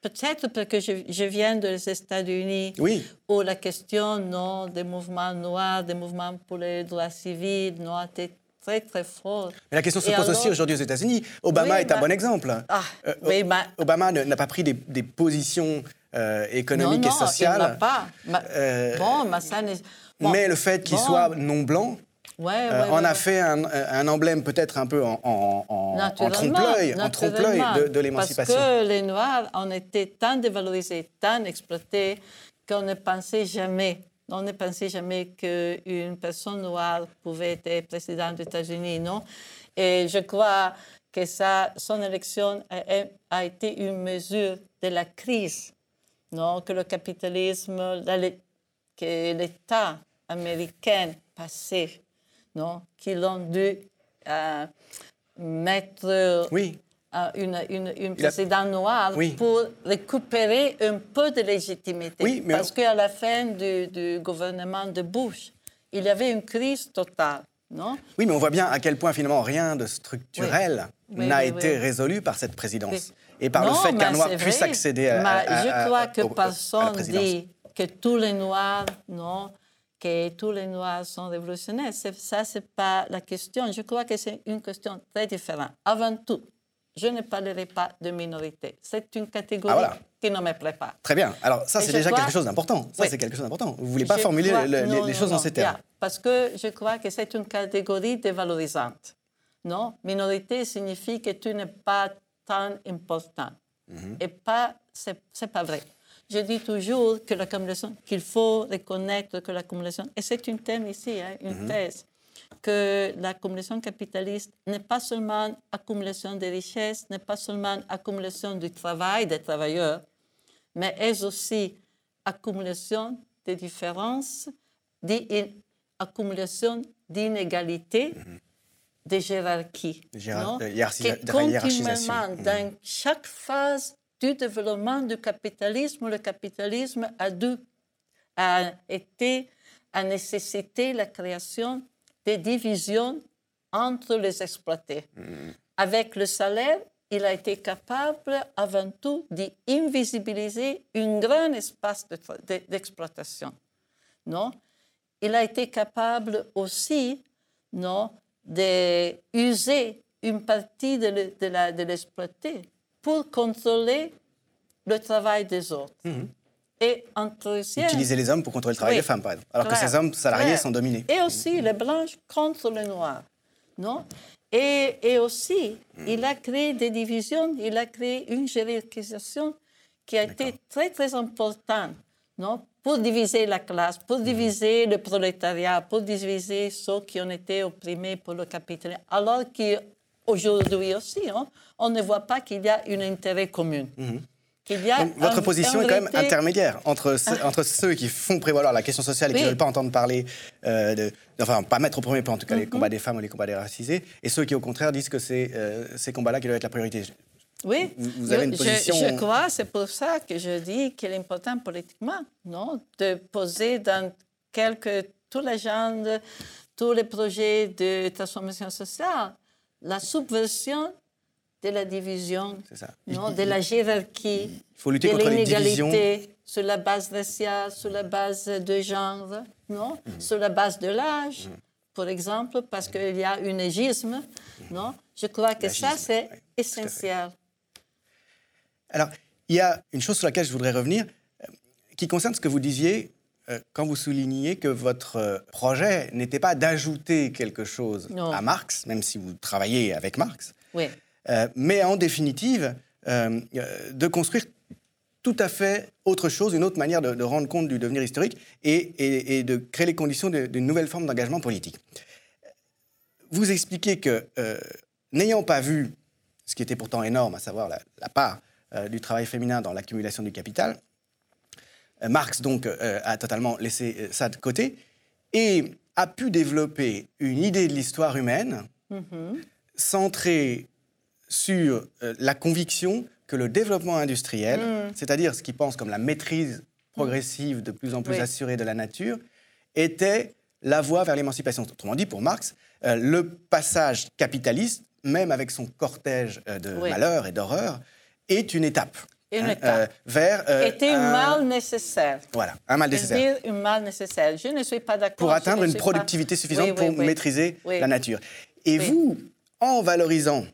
Speaker 3: Peut-être parce que je, viens des États-Unis,
Speaker 2: oui.
Speaker 3: où la question non, des mouvements noirs, des mouvements pour les droits civils, non, était très, très forte.
Speaker 2: Mais la question se pose aussi aujourd'hui aux États-Unis. Obama est un bon exemple.
Speaker 3: Ah, euh,
Speaker 2: Obama n'a pas pris des, des positions euh, économique
Speaker 3: et
Speaker 2: sociale.
Speaker 3: Non, pas. Euh, bon,
Speaker 2: mais le fait qu'il soit non blanc euh, en a fait un, emblème peut-être un peu en, en, trompe-l'œil de, de l'émancipation.
Speaker 3: Parce que les Noirs ont été tant dévalorisés, tant exploités, qu'on ne pensait jamais, on ne pensait jamais qu'une personne noire pouvait être président des États-Unis, non? Et je crois que ça, son élection a, a été une mesure de la crise non, que le capitalisme, que l'État américain passé, non, qu'ils ont dû euh, mettre
Speaker 2: oui.
Speaker 3: une, une, une présidente noire pour récupérer un peu de légitimité. Parce qu'à la fin du, du, gouvernement de Bush, il y avait une crise totale. Non?
Speaker 2: Oui, mais on voit bien à quel point finalement rien de structurel n'a été résolu par cette présidence et par le fait qu'un noir puisse accéder à,
Speaker 3: à, Je crois que personne dit que tous les noirs, non, que tous les noirs sont révolutionnaires. Ça, c'est pas la question. Je crois que c'est une question très différente. Avant tout, je ne parlerai pas de minorité. C'est une catégorie ah, qui ne me plaît pas.
Speaker 2: Très bien. Alors ça, c'est déjà quelque chose d'important. Ça, c'est quelque chose d'important. Vous ne voulez pas formuler les, choses en ces termes.
Speaker 3: parce que je crois que c'est une catégorie dévalorisante. Non, minorité signifie que tu n'es pas tant important. Mhm. Et pas, c'est pas vrai. Je dis toujours que l'accumulation, qu'il faut reconnaître que l'accumulation, et c'est une thème ici, hein, une mhm. thèse, que l'accumulation capitaliste n'est pas seulement accumulation des richesses, n'est pas seulement accumulation du travail des travailleurs, mais est aussi accumulation des différences, accumulation d'inégalités, mm des hiérarchies. non? que continuellement, mhm. dans chaque phase du développement du capitalisme, le capitalisme a, dû, a été, a nécessité la création des divisions entre les exploités. Mm. Avec le salaire, il a été capable avant tout d'invisibiliser un grand espace d'exploitation. non? Il a été capable aussi non, d'user une partie de l'exploité pour contrôler le travail des autres. Mm-hmm.
Speaker 2: Et en Utiliser les hommes pour contrôler le travail des femmes, par exemple. Alors que ces hommes salariés sont dominés.
Speaker 3: Et aussi les blanches contre les noirs. Non? Et, et, aussi, hmm. il a créé des divisions, il a créé une hiérarchisation qui a été très, très importante non? Pour diviser la classe, pour hmm. diviser le prolétariat, pour diviser ceux qui ont été opprimés pour le capitalisme. Alors qu'aujourd'hui aussi, hein, on ne voit pas qu'il y a un intérêt commun.
Speaker 2: Votre position est quand même intermédiaire entre, ah. entre ceux qui font prévaloir la question sociale et qui ne veulent pas entendre parler, euh, de, enfin, pas mettre au premier plan en tout cas les mm-hmm. combats des femmes ou les combats des racisés, et ceux qui au contraire disent que c'est euh, ces combats-là qui doivent être la priorité.
Speaker 3: Oui,
Speaker 2: vous, avez une position...
Speaker 3: je, je crois, c'est pour ça que je dis qu'il est important politiquement, non, de poser dans quelques, tous les tous les projets de transformation sociale, la subversion de la division, Non, de la hiérarchie,
Speaker 2: il faut lutter de l'inégalité
Speaker 3: sur la base raciale, sur la base de genre, non, mm. sur la base de l'âge, mm. par exemple, parce qu'il y a un égisme, non. Je crois que ça c'est essentiel.
Speaker 2: Alors, il y a une chose sur laquelle je voudrais revenir, euh, qui concerne ce que vous disiez quand vous souligniez que votre euh, projet n'était pas d'ajouter quelque chose à Marx, même si vous travaillez avec Marx,
Speaker 3: oui.
Speaker 2: Euh, mais en définitive, euh, euh, de construire tout à fait autre chose, une autre manière de, rendre compte du devenir historique et, de créer les conditions d'une nouvelle forme d'engagement politique. Vous expliquez que, n'ayant pas vu ce qui était pourtant énorme, à savoir la, part du travail féminin dans l'accumulation du capital, Marx donc a totalement laissé ça de côté et a pu développer une idée de l'histoire humaine mm-hmm. centrée sur euh, la conviction que le développement industriel, mm. c'est-à-dire ce qu'il pense comme la maîtrise progressive de plus en plus assurée de la nature, était la voie vers l'émancipation. Autrement dit, pour Marx, euh, le passage capitaliste, même avec son cortège euh, de malheurs et d'horreurs, est une étape.
Speaker 3: Hein, étape.
Speaker 2: vers,
Speaker 3: était un, mal nécessaire.
Speaker 2: Voilà, un mal nécessaire.
Speaker 3: un mal nécessaire. Je ne suis pas d'accord.
Speaker 2: Pour atteindre une productivité suffisante pour maîtriser la nature. Et vous, en valorisant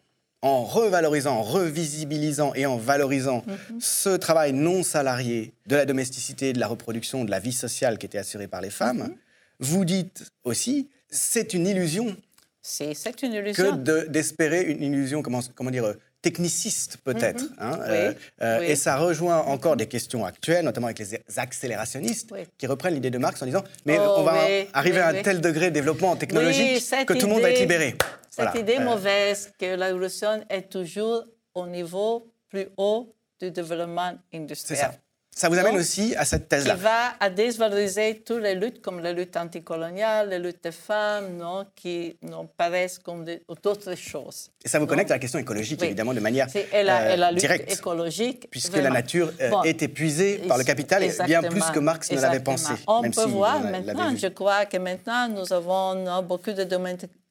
Speaker 2: en revalorisant, en revisibilisant et en valorisant mhm. ce travail non salarié de la domesticité, de la reproduction, de la vie sociale qui était assurée par les femmes, mhm. vous dites aussi, c'est une illusion.
Speaker 3: C'est une illusion.
Speaker 2: Que d'espérer une illusion, comment, comment dire, techniciste peut-être. Mhm. Hein, euh, euh, et ça rejoint encore des questions actuelles, notamment avec les accélérationnistes, qui reprennent l'idée de Marx en disant mais oh, on va arriver à un tel degré de développement technologique que tout le monde va être libéré.
Speaker 3: Cette idée euh, mauvaise que la révolution est toujours au niveau plus haut du développement industriel.
Speaker 2: Ça vous amène aussi à cette thèse-là.
Speaker 3: Qui va à dévaloriser toutes les luttes, comme la lutte anticoloniale, les luttes des femmes, non, qui non, paraissent comme d'autres choses.
Speaker 2: Et ça vous connecte à la question écologique, évidemment, de manière
Speaker 3: et la, la lutte écologique.
Speaker 2: Puisque la nature euh, est épuisée par le capital, bien plus que Marx ne l'avait pensé.
Speaker 3: On peut voir maintenant, je crois que maintenant, nous avons beaucoup de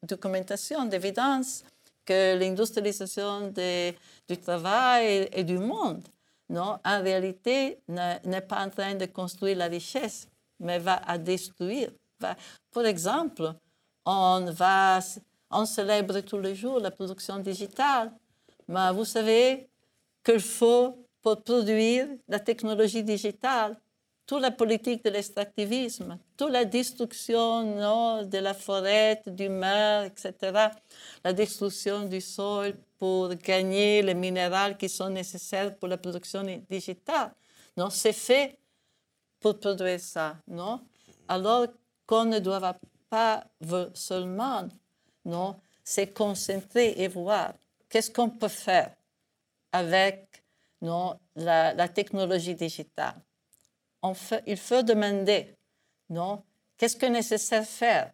Speaker 3: documentation, d'évidence que l'industrialisation du travail et du monde non, en réalité, n'est pas en train de construire la richesse, mais va à détruire. Par exemple, on, va, on célèbre tous les jours la production digitale, mais vous savez qu'il faut, pour produire la technologie digitale, toute la politique de l'extractivisme, toute la destruction non, de la forêt, du mer, etc., la destruction du sol pour gagner les minéraux qui sont nécessaires pour la production digitale. Non, c'est fait pour produire ça, non? Alors qu'on ne doit pas seulement, non, se concentrer et voir qu'est-ce qu'on peut faire avec non, la, la technologie digitale. On fait, il faut demander, non, qu'est-ce que nécessaire faire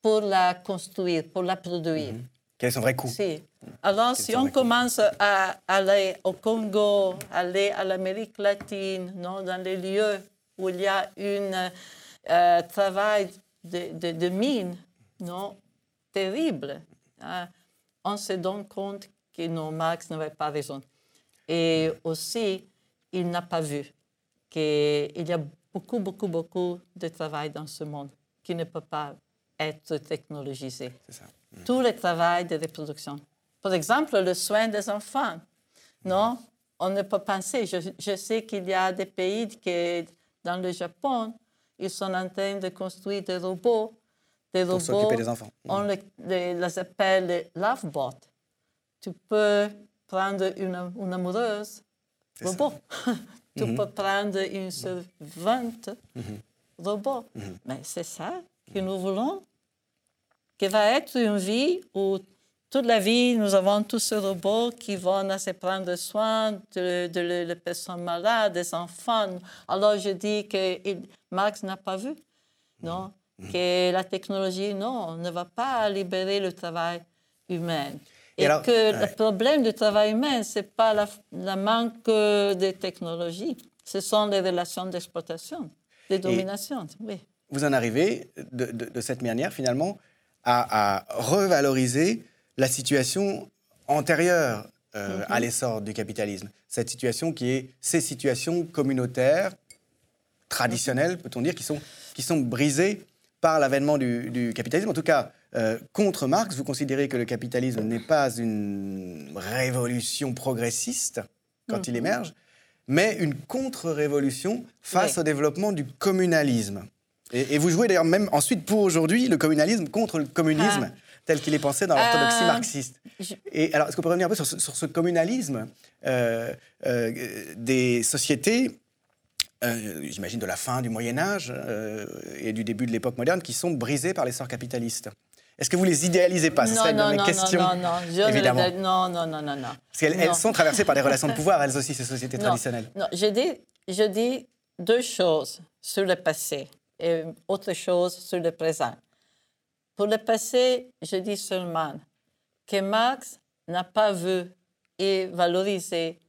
Speaker 3: pour la construire, pour la produire? Mm-hmm.
Speaker 2: Quel est son vrai coût?
Speaker 3: Si. Alors, si on commence à aller au Congo, aller à l'Amérique latine, non, dans les lieux où il y a un euh, travail de, de, de, mine non, terrible, hein, on se donne compte que non, Marx n'avait pas raison. Et aussi, il n'a pas vu qu'il y a beaucoup, beaucoup, beaucoup de travail dans ce monde qui ne peut pas être technologisé. Ça. Mm. Tout le travail de reproduction. Par exemple, le soin des enfants. Non, on ne peut penser. Je, sais qu'il y a des pays qui, dans le Japon, ils sont en train de construire des robots.
Speaker 2: Des Pour s'occuper des enfants.
Speaker 3: On mm. les, appelle les lovebots. Tu peux prendre une, une amoureuse, robot. tu mm-hmm. peux prendre une servante, mm-hmm. robot. Mm-hmm. Mais c'est ça que nous voulons qui va être une vie où toute la vie, nous avons tous ces robots qui vont se prendre soin de, de, de, personnes malades, des enfants. Alors je dis que Marx n'a pas vu, non, que la technologie, non, ne va pas libérer le travail humain. Et, que le problème du travail humain, ce n'est pas la, manque de technologie, ce sont les relations d'exploitation, de domination. Oui.
Speaker 2: Vous en arrivez de, de cette manière, finalement, à, revaloriser la situation antérieure euh, à mhm. l'essor du capitalisme. Cette situation qui est ces situations communautaires, traditionnelles, mhm. peut-on dire, qui sont, qui sont brisées par l'avènement du, capitalisme. En tout cas, euh, contre Marx, vous considérez que le capitalisme n'est pas une révolution progressiste quand il mhm. émerge, mais une contre-révolution face au développlement du communalisme. Et, vous jouez d'ailleurs même ensuite pour aujourd'hui le communalisme contre le communisme. Ah. tel qu'il est pensé dans l'orthodoxie euh, marxiste. Et alors, est-ce qu'on peut revenir un peu sur ce, communalisme euh, des sociétés, j'imagine de la fin du Moyen Âge et du début de l'époque moderne, qui sont brisées par l'essor capitaliste est-ce que vous les idéalisez pas? C'est
Speaker 3: ça mes
Speaker 2: questions.
Speaker 3: Non, non, non.
Speaker 2: évidemment.
Speaker 3: non, non, non, non, non.
Speaker 2: Parce qu'elles sont traversées par des relations de pouvoir, elles aussi, ces sociétés traditionnelles.
Speaker 3: Non, je dis, je dis deux choses sur le passé et autre chose sur le présent. Pour le passé, je dis seulement que Marx n'a pas vu et valorisé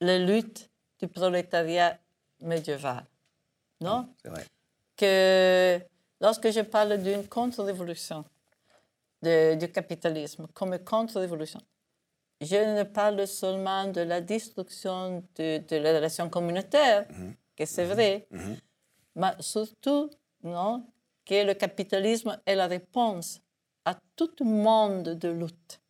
Speaker 3: la lutte du prolétariat médiéval. Non?
Speaker 2: C'est vrai.
Speaker 3: Que lorsque je parle d'une contre-révolution du capitalisme comme contre-révolution, je ne parle seulement de la destruction de, de la relation communautaire, mm-hmm. que c'est vrai, mm-hmm mais surtout non, que le capitalisme est la réponse à tout monde de lutte,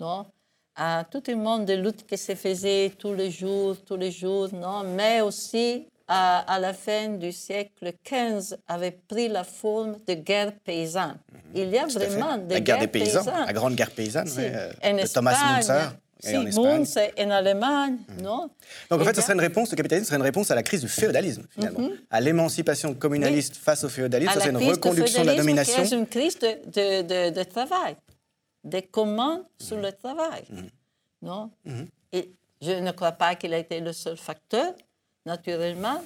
Speaker 3: non, à tout le monde de lutte qui se faisait tous les jours, tous les jours, non, mais aussi à, à la fin du siècle XV avait pris la forme de guerre paysanne. Mhm. Il y a vraiment des
Speaker 2: la
Speaker 3: guerre
Speaker 2: des paysans,
Speaker 3: paysannes.
Speaker 2: la grande guerre paysanne,
Speaker 3: si.
Speaker 2: euh, de Thomas Müntzer.
Speaker 3: Si, en Espagne. en Allemagne, mm. non
Speaker 2: Donc en fait, ce serait une réponse, le capitalisme serait une réponse à la crise du féodalisme, finalement, mm-hmm. à l'émancipation communaliste face au féodalisme. Ça, c'est une reconduction de, la domination.
Speaker 3: C'est une crise de, de, de, travail, des commandes sur le travail, mm. non? Mm-hmm. Et je ne crois pas qu'il a été le seul facteur, naturellement,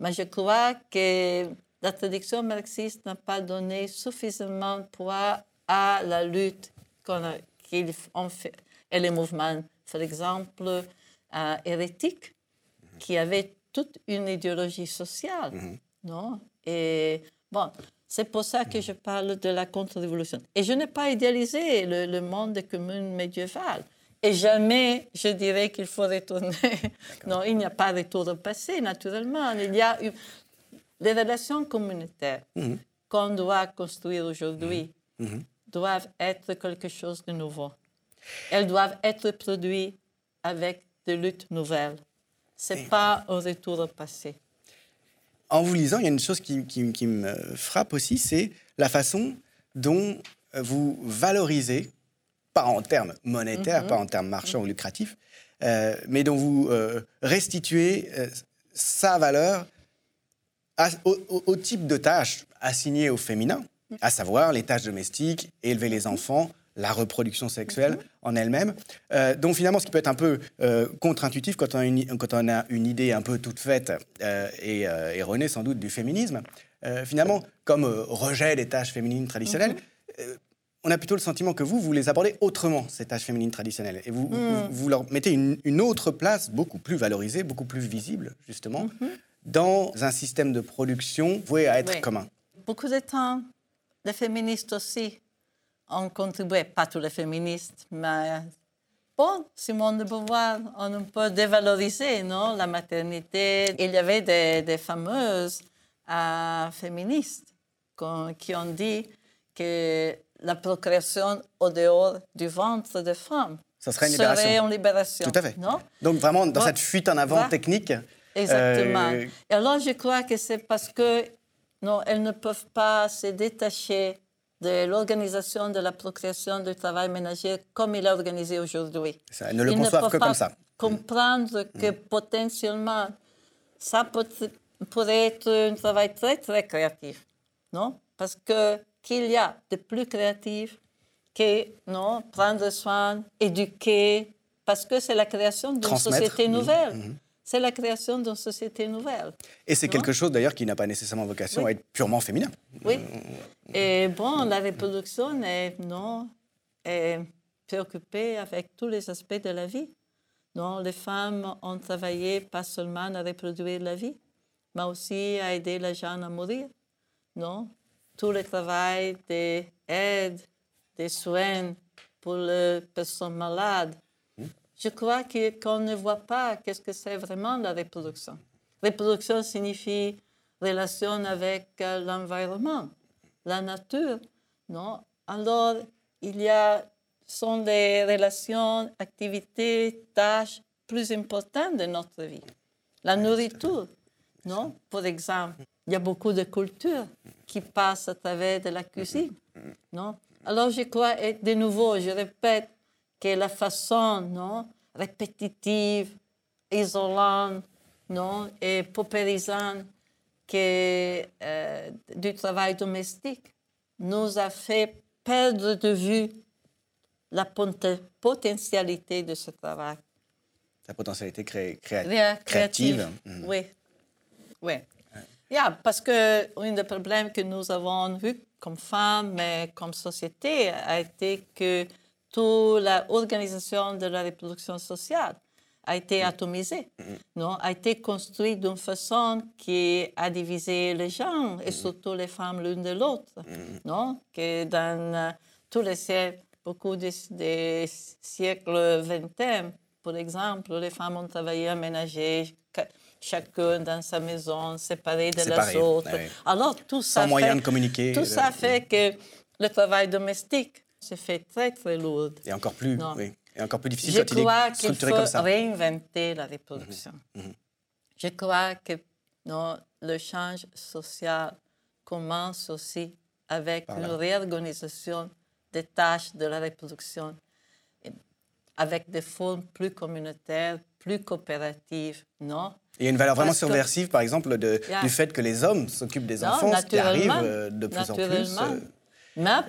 Speaker 3: mais je crois que la tradition marxiste n'a pas donné suffisamment de poids à la lutte qu'ils ont fait. Et les mouvements, par exemple, euh, hérétiques, qui avaient toute une idéologie sociale. Non? Et bon, c'est pour ça que je parle de la contre-révolution. Et je n'ai pas idéalisé le, monde des communes médiévales. Et jamais je dirais qu'il faut retourner. non, il n'y a pas de retour au passé, naturellement. Il y a eu les relations communautaires mhm. qu'on doit construire aujourd'hui mhm. Mhm. doivent être quelque chose de nouveau. Elles doivent être produites avec des luttes nouvelles. Ce n'est pas un retour au passé
Speaker 2: en vous lisant, il y a une chose qui, me frappe aussi, c'est la façon dont vous valorisez, pas en termes monétaires, mhm. pas en termes marchands ou lucratifs, euh, mais dont vous euh, restituez euh, sa valeur au, type de tâches assignées au féminin, à savoir les tâches domestiques, élever les enfants, la reproduction sexuelle mhm. en elle-même. Euh, donc finalement, ce qui peut être un peu euh, contre-intuitif quand, on a une, quand on a une idée un peu toute faite euh, et erronée sans doute du féminisme, finalement, comme rejet des tâches féminines traditionnelles, mhm. on a plutôt le sentiment que vous, vous les abordez autrement, ces tâches féminines traditionnelles. Et vous, vous, mhm. leur mettez une, autre place, beaucoup plus valorisée, beaucoup plus visible, justement, dans un système de production voué à être commun.
Speaker 3: Beaucoup de temps, les féministes aussi on contribuait, pas tous les féministes, mais bon, Simone de Beauvoir, on peut dévaloriser non, la maternité. Il y avait des, fameuses euh, féministes qui ont dit que la procréation au dehors du ventre des femmes
Speaker 2: ça serait une libération.
Speaker 3: Serait une libération
Speaker 2: Tout à fait. Non? Donc vraiment dans cette fuite en avant technique.
Speaker 3: Exactement. Euh, Et alors je crois que c'est parce que non, elles ne peuvent pas se détacher de l'organisation de la procréation du travail ménager comme il est organisé aujourd'hui.
Speaker 2: Ils ne le conçoivent que comme ça.
Speaker 3: Comprendre mm. que potentiellement, ça pourrait être un travail très, très créatif. Non? Parce que qu'il y a de plus créatif que non, prendre soin, éduquer, parce que c'est la création d'une société nouvelle. Mm-hmm c'est la création d'une société nouvelle.
Speaker 2: Et c'est quelque chose d'ailleurs qui n'a pas nécessairement vocation à être purement féminin.
Speaker 3: Oui. Et bon, la reproduction est, non, est préoccupée avec tous les aspects de la vie. Non, les femmes ont travaillé pas seulement à reproduire la vie, mais aussi à aider les gens à mourir. Non, tout le travail d'aide, des soins pour les personnes malades, je crois qu'on ne voit pas qu'est-ce que c'est vraiment la reproduction. Reproduction signifie relation avec euh, l'environnement, la nature, non? Alors, il y a sont des relations, activités, tâches plus importantes de notre vie. La nourriture, non? Par exemple, il y a beaucoup de cultures qui passent à travers de la cuisine, non? Alors, je crois, et de nouveau, je répète, que la façon non, répétitive, isolante non, et paupérisante que, euh, du travail domestique nous a fait perdre de vue la potentialité de ce travail.
Speaker 2: La potentialité créative.
Speaker 3: Mm. Oui. oui. Yeah, parce que un des problèmes que nous avons vu comme femmes, mais comme société, a été que toute l'organisation de la reproduction sociale a été mm. atomisée, mm. non, a été construite d'une façon qui a divisé les gens et mm. surtout les femmes l'une de l'autre, non, que dans euh, tous les siècles, beaucoup des, siècles vingtains, par exemple, les femmes ont travaillé à ménager chacun dans sa maison, séparée de les autres. Alors tout ça
Speaker 2: Sans moyen de communiquer.
Speaker 3: Tout ça fait que le travail domestique c'est fait très, très lourd.
Speaker 2: Et encore plus, oui. Et encore plus difficile
Speaker 3: Je crois qu'il faut réinventer la reproduction. Mhm, mhm. Je crois que non, le change social commence aussi avec une réorganisation des tâches de la reproduction, avec des formes plus communautaires, plus coopératives, non?
Speaker 2: Il y a une valeur vraiment subversive, par exemple, de, du fait que les hommes s'occupent des enfants, ce qui arrive euh, de plus en plus. Euh.
Speaker 3: Mais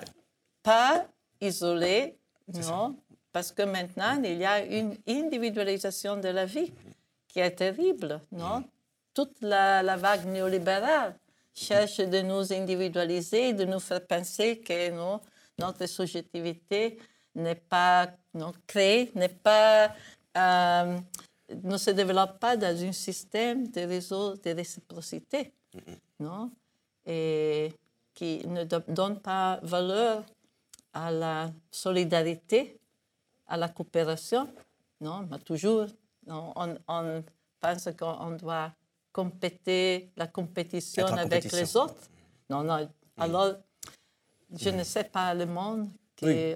Speaker 3: pas isolé, non, parce que maintenant, il y a une individualisation de la vie qui est terrible, non? Toute la, vague néolibérale cherche de nous individualiser, de nous faire penser que notre subjectivité n'est pas non, créée, n'est pas, euh, ne se développe pas dans un système de réseau de réciprocité, non? et qui ne donne pas valeur à la solidarité, à la coopération. Non, mais toujours, on, on, pense qu'on doit compéter, la compétition avec les autres. Non, non. Alors, je ne sais pas le monde qui.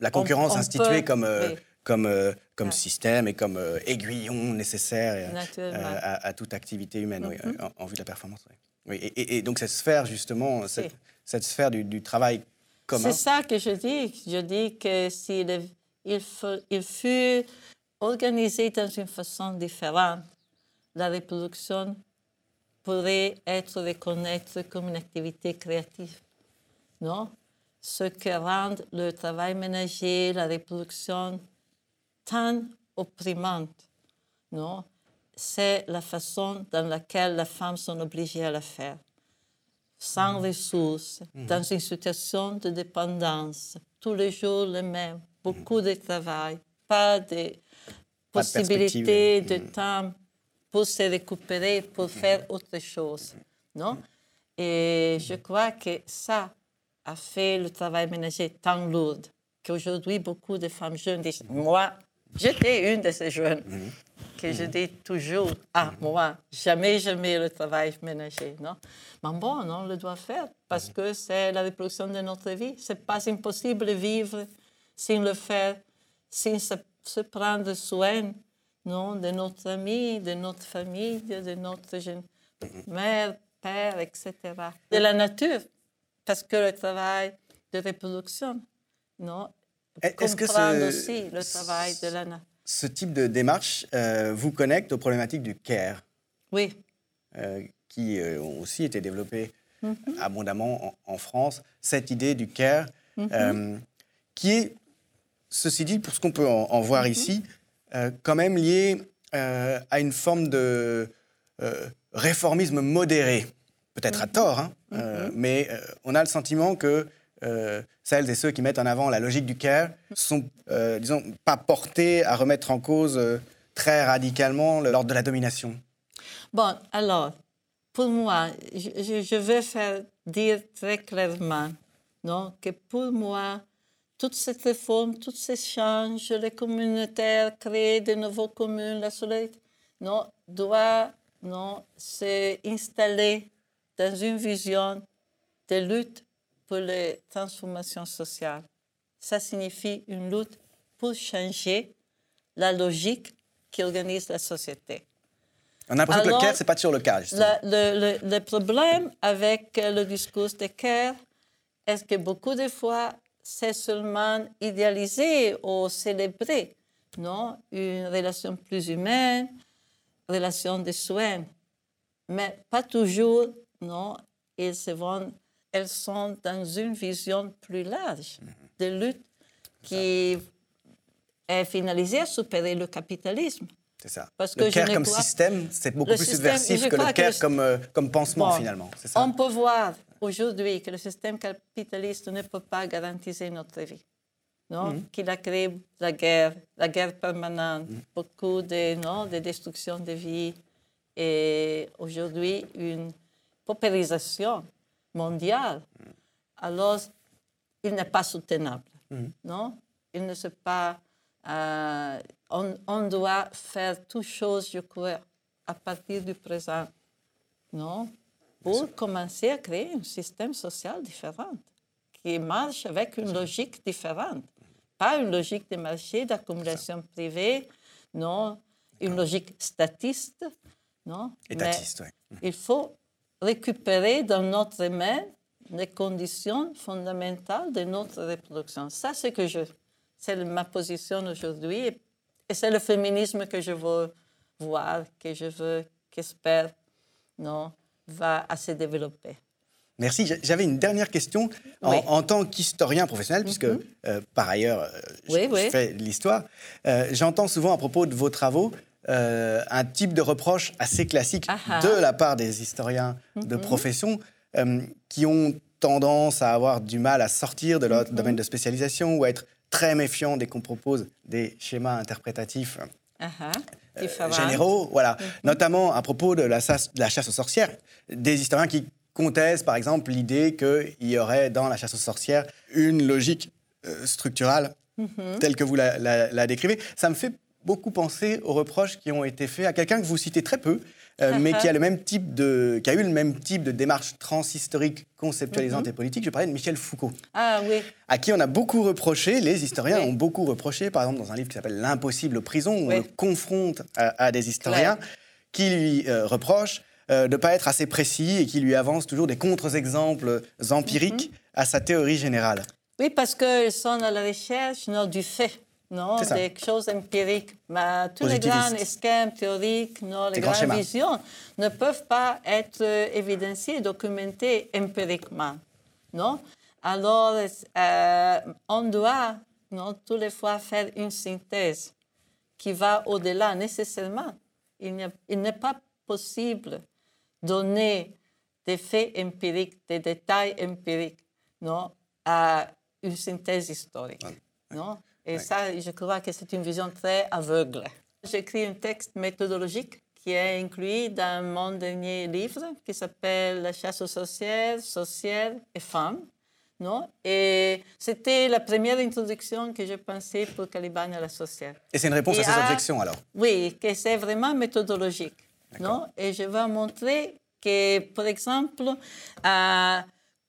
Speaker 2: La concurrence instituée comme. Euh, comme, euh, comme système et comme euh, aiguillon nécessaire à, toute activité humaine mm-hmm. en, vue de la performance. Oui. Et, donc cette sphère, justement, cette, cette sphère du, du travail
Speaker 3: c'est ça que je dis. Je dis que s'il il, il fut organisé dans une façon différente, la reproduction pourrait être reconnue comme une activité créative. Non? Ce qui rend le travail ménager, la reproduction, tant opprimante. Non? C'est la façon dans laquelle les femmes sont obligées à la faire sans ressources, mhm. dans une situation de dépendance, tous les jours le même, beaucoup de travail, pas de possibilité de, temps pour se récupérer, pour faire autre chose. Non? Et je crois que ça a fait le travail ménager tant lourd qu'aujourd'hui, beaucoup de femmes jeunes disent Moi, j'étais une de ces jeunes. Que je dis toujours, ah, moi, jamais, jamais le travail ménager, non? Mais bon, on le doit faire parce que c'est la reproduction de notre vie. C'est pas impossible de vivre sans le faire, sans se, prendre soin, non, de notre ami, de notre famille, de notre mère, père, etc. De la nature, parce que le travail de reproduction, non? Que aussi le travail de la nature
Speaker 2: ce type de démarche euh, vous connecte aux problématiques du care.
Speaker 3: Oui.
Speaker 2: Euh, qui euh, ont aussi été développées mhm. abondamment en, France. Cette idée du care, mhm. qui est, ceci dit, pour ce qu'on peut en, voir mhm. ici, quand même liée à une forme de réformisme modéré. Peut-être à tort, hein, mais on a le sentiment que euh, celles et ceux qui mettent en avant la logique du care sont, euh, disons, pas portés à remettre en cause euh, très radicalement l'ordre de la domination.
Speaker 3: Bon, alors, pour moi, je, je veux faire dire très clairement non, que pour moi, toute cette réforme, tous ces changes, les communautaires, créer de nouveaux communes, la solidarité, non, doit non, s'installer dans une vision de lutte pour les transformations sociales. Ça signifie une lutte pour changer la logique qui organise la société.
Speaker 2: On a l'impression que le CARE, ce n'est pas toujours le cas.
Speaker 3: Le, le, problème avec le discours de CARE est que beaucoup de fois, c'est seulement idéalisé ou célébré, non? Une relation plus humaine, relation de soins, mais pas toujours, non? Ils se vont elles sont dans une vision plus large de lutte qui est finalisée à supérer le capitalisme.
Speaker 2: C'est ça. Parce le CARE comme système, c'est beaucoup plus subversif que le CARE comme, euh, comme pansement, finalement.
Speaker 3: Ça. On peut voir aujourd'hui que le système capitaliste ne peut pas garantir notre vie. Non? Mm-hmm. Qu'il a créé la guerre, la guerre permanente, mm-hmm. beaucoup de, non, de destruction de vie et aujourd'hui une paupérisation mondial, alors il n'est pas soutenable. Mm-hmm. Non? Il ne se pas. Euh, on, doit faire toutes choses, je crois, à partir du présent. Non? Pour commencer à créer un système social différent, qui marche avec une logique différente. Pas une logique de marché, d'accumulation privée, non, une logique statiste, non?
Speaker 2: Étatiste,
Speaker 3: oui. Il faut récupérer dans notre main les conditions fondamentales de notre reproduction. Ça, c'est que je, c'est ma position aujourd'hui, et c'est le féminisme que je veux voir, que je veux, qu'espère, non, va à se développer.
Speaker 2: Merci. J'avais une dernière question. En, tant qu'historien professionnel, puisque mhm. euh, par ailleurs, euh, je, fais l'histoire, euh, j'entends souvent à propos de vos travaux euh, un type de reproche assez classique ah ah. de la part des historiens de mm-hmm. profession euh, qui ont tendance à avoir du mal à sortir de leur mm-hmm. domaine de spécialisation ou à être très méfiants dès qu'on propose des schémas interprétatifs ah euh, généraux, voilà. Mm-hmm. Notamment à propos de la, de la chasse aux sorcières, des historiens qui contestent par exemple l'idée qu'il y aurait dans la chasse aux sorcières une logique structurale telle que vous la, la décrivez. Ça me fait beaucoup pensé aux reproches qui ont été faits à quelqu'un que vous citez très peu, euh, mais qui a, le même type de, qui a eu le même type de démarche transhistorique, conceptualisante mhm. et politique. Je parlais de Michel Foucault.
Speaker 3: Ah oui.
Speaker 2: À qui on a beaucoup reproché, les historiens ont beaucoup reproché, par exemple dans un livre qui s'appelle L'impossible prison, où on le confronte à, des historiens qui lui euh, reprochent euh, de ne pas être assez précis et qui lui avancent toujours des contre-exemples empiriques mhm. à sa théorie générale.
Speaker 3: Oui, parce qu'ils sont à la recherche non, du fait non, des choses empiriques. Mais tous les grands schèmes théoriques, non, les grandes visions ne peuvent pas être euh, évidenciées, documentées empiriquement. Non? Alors, euh, on doit non, tous les fois faire une synthèse qui va au-delà nécessairement. Il n'est pas possible donner des faits empiriques, des détails empiriques, non, à une synthèse historique. Non? Et ça, je crois que c'est une vision très aveugle. J'écris un texte méthodologique qui est inclus dans mon dernier livre qui s'appelle La chasse aux sorcières, sorcières et femmes. Non? Et c'était la première introduction que j'ai pensée pour Caliban et la sorcière.
Speaker 2: Et c'est une réponse à ces objections alors
Speaker 3: Oui, que c'est vraiment méthodologique. Non? Et je vais montrer que, par exemple, euh,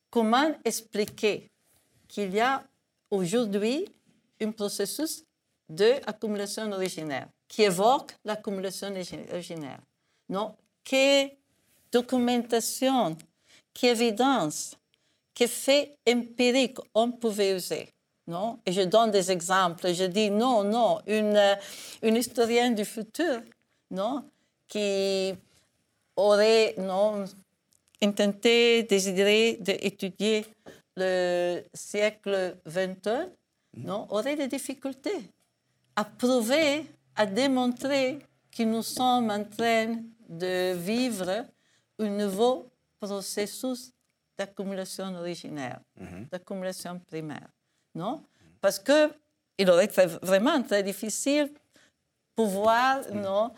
Speaker 3: comment expliquer qu'il y a aujourd'hui un processus d'accumulation originaire qui évoque l'accumulation originaire. Non? Quelle documentation, quelle évidence, quel fait empirique on pouvait user. Non? Et je donne des exemples. Je dis non, non, une, une historienne du futur non? qui aurait non, intenté, désiré d'étudier le siècle XXI non, aurait des difficultés à prouver, à démontrer que nous sommes en train de vivre un nouveau processus d'accumulation originaire, mhm. d'accumulation primaire. Non? Parce qu'il aurait été vraiment très difficile pouvoir mhm. non,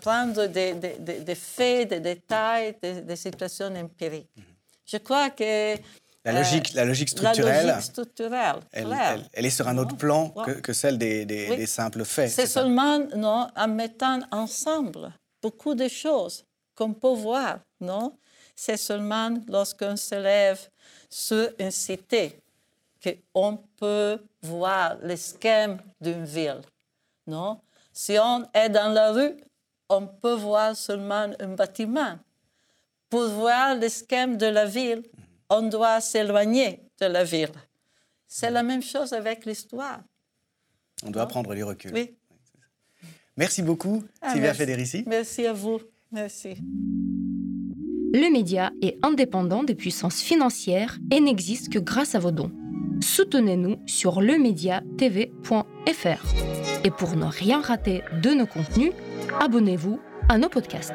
Speaker 3: prendre des, faits, des détails, des, situations empiriques. Mhm. Je crois que
Speaker 2: la logique, la logique structurelle,
Speaker 3: la logique structurelle
Speaker 2: elle, est sur un autre plan que, celle des, simples faits.
Speaker 3: C'est seulement non, en mettant ensemble beaucoup de choses qu'on peut voir. Non? C'est seulement lorsqu'on se lève sur une cité qu'on peut voir le schème d'une ville. Non? Si on est dans la rue, on peut voir seulement un bâtiment. Pour voir le schème de la ville, on doit s'éloigner de la ville. C'est la même chose avec l'histoire.
Speaker 2: On doit prendre les reculs. Oui. Merci beaucoup, ah, Sylvia Federici.
Speaker 3: Merci à vous. Merci.
Speaker 5: Le média est indépendant des puissances financières et n'existe que grâce à vos dons. Soutenez-nous sur lemediatv.fr. Et pour ne rien rater de nos contenus, abonnez-vous à nos podcasts.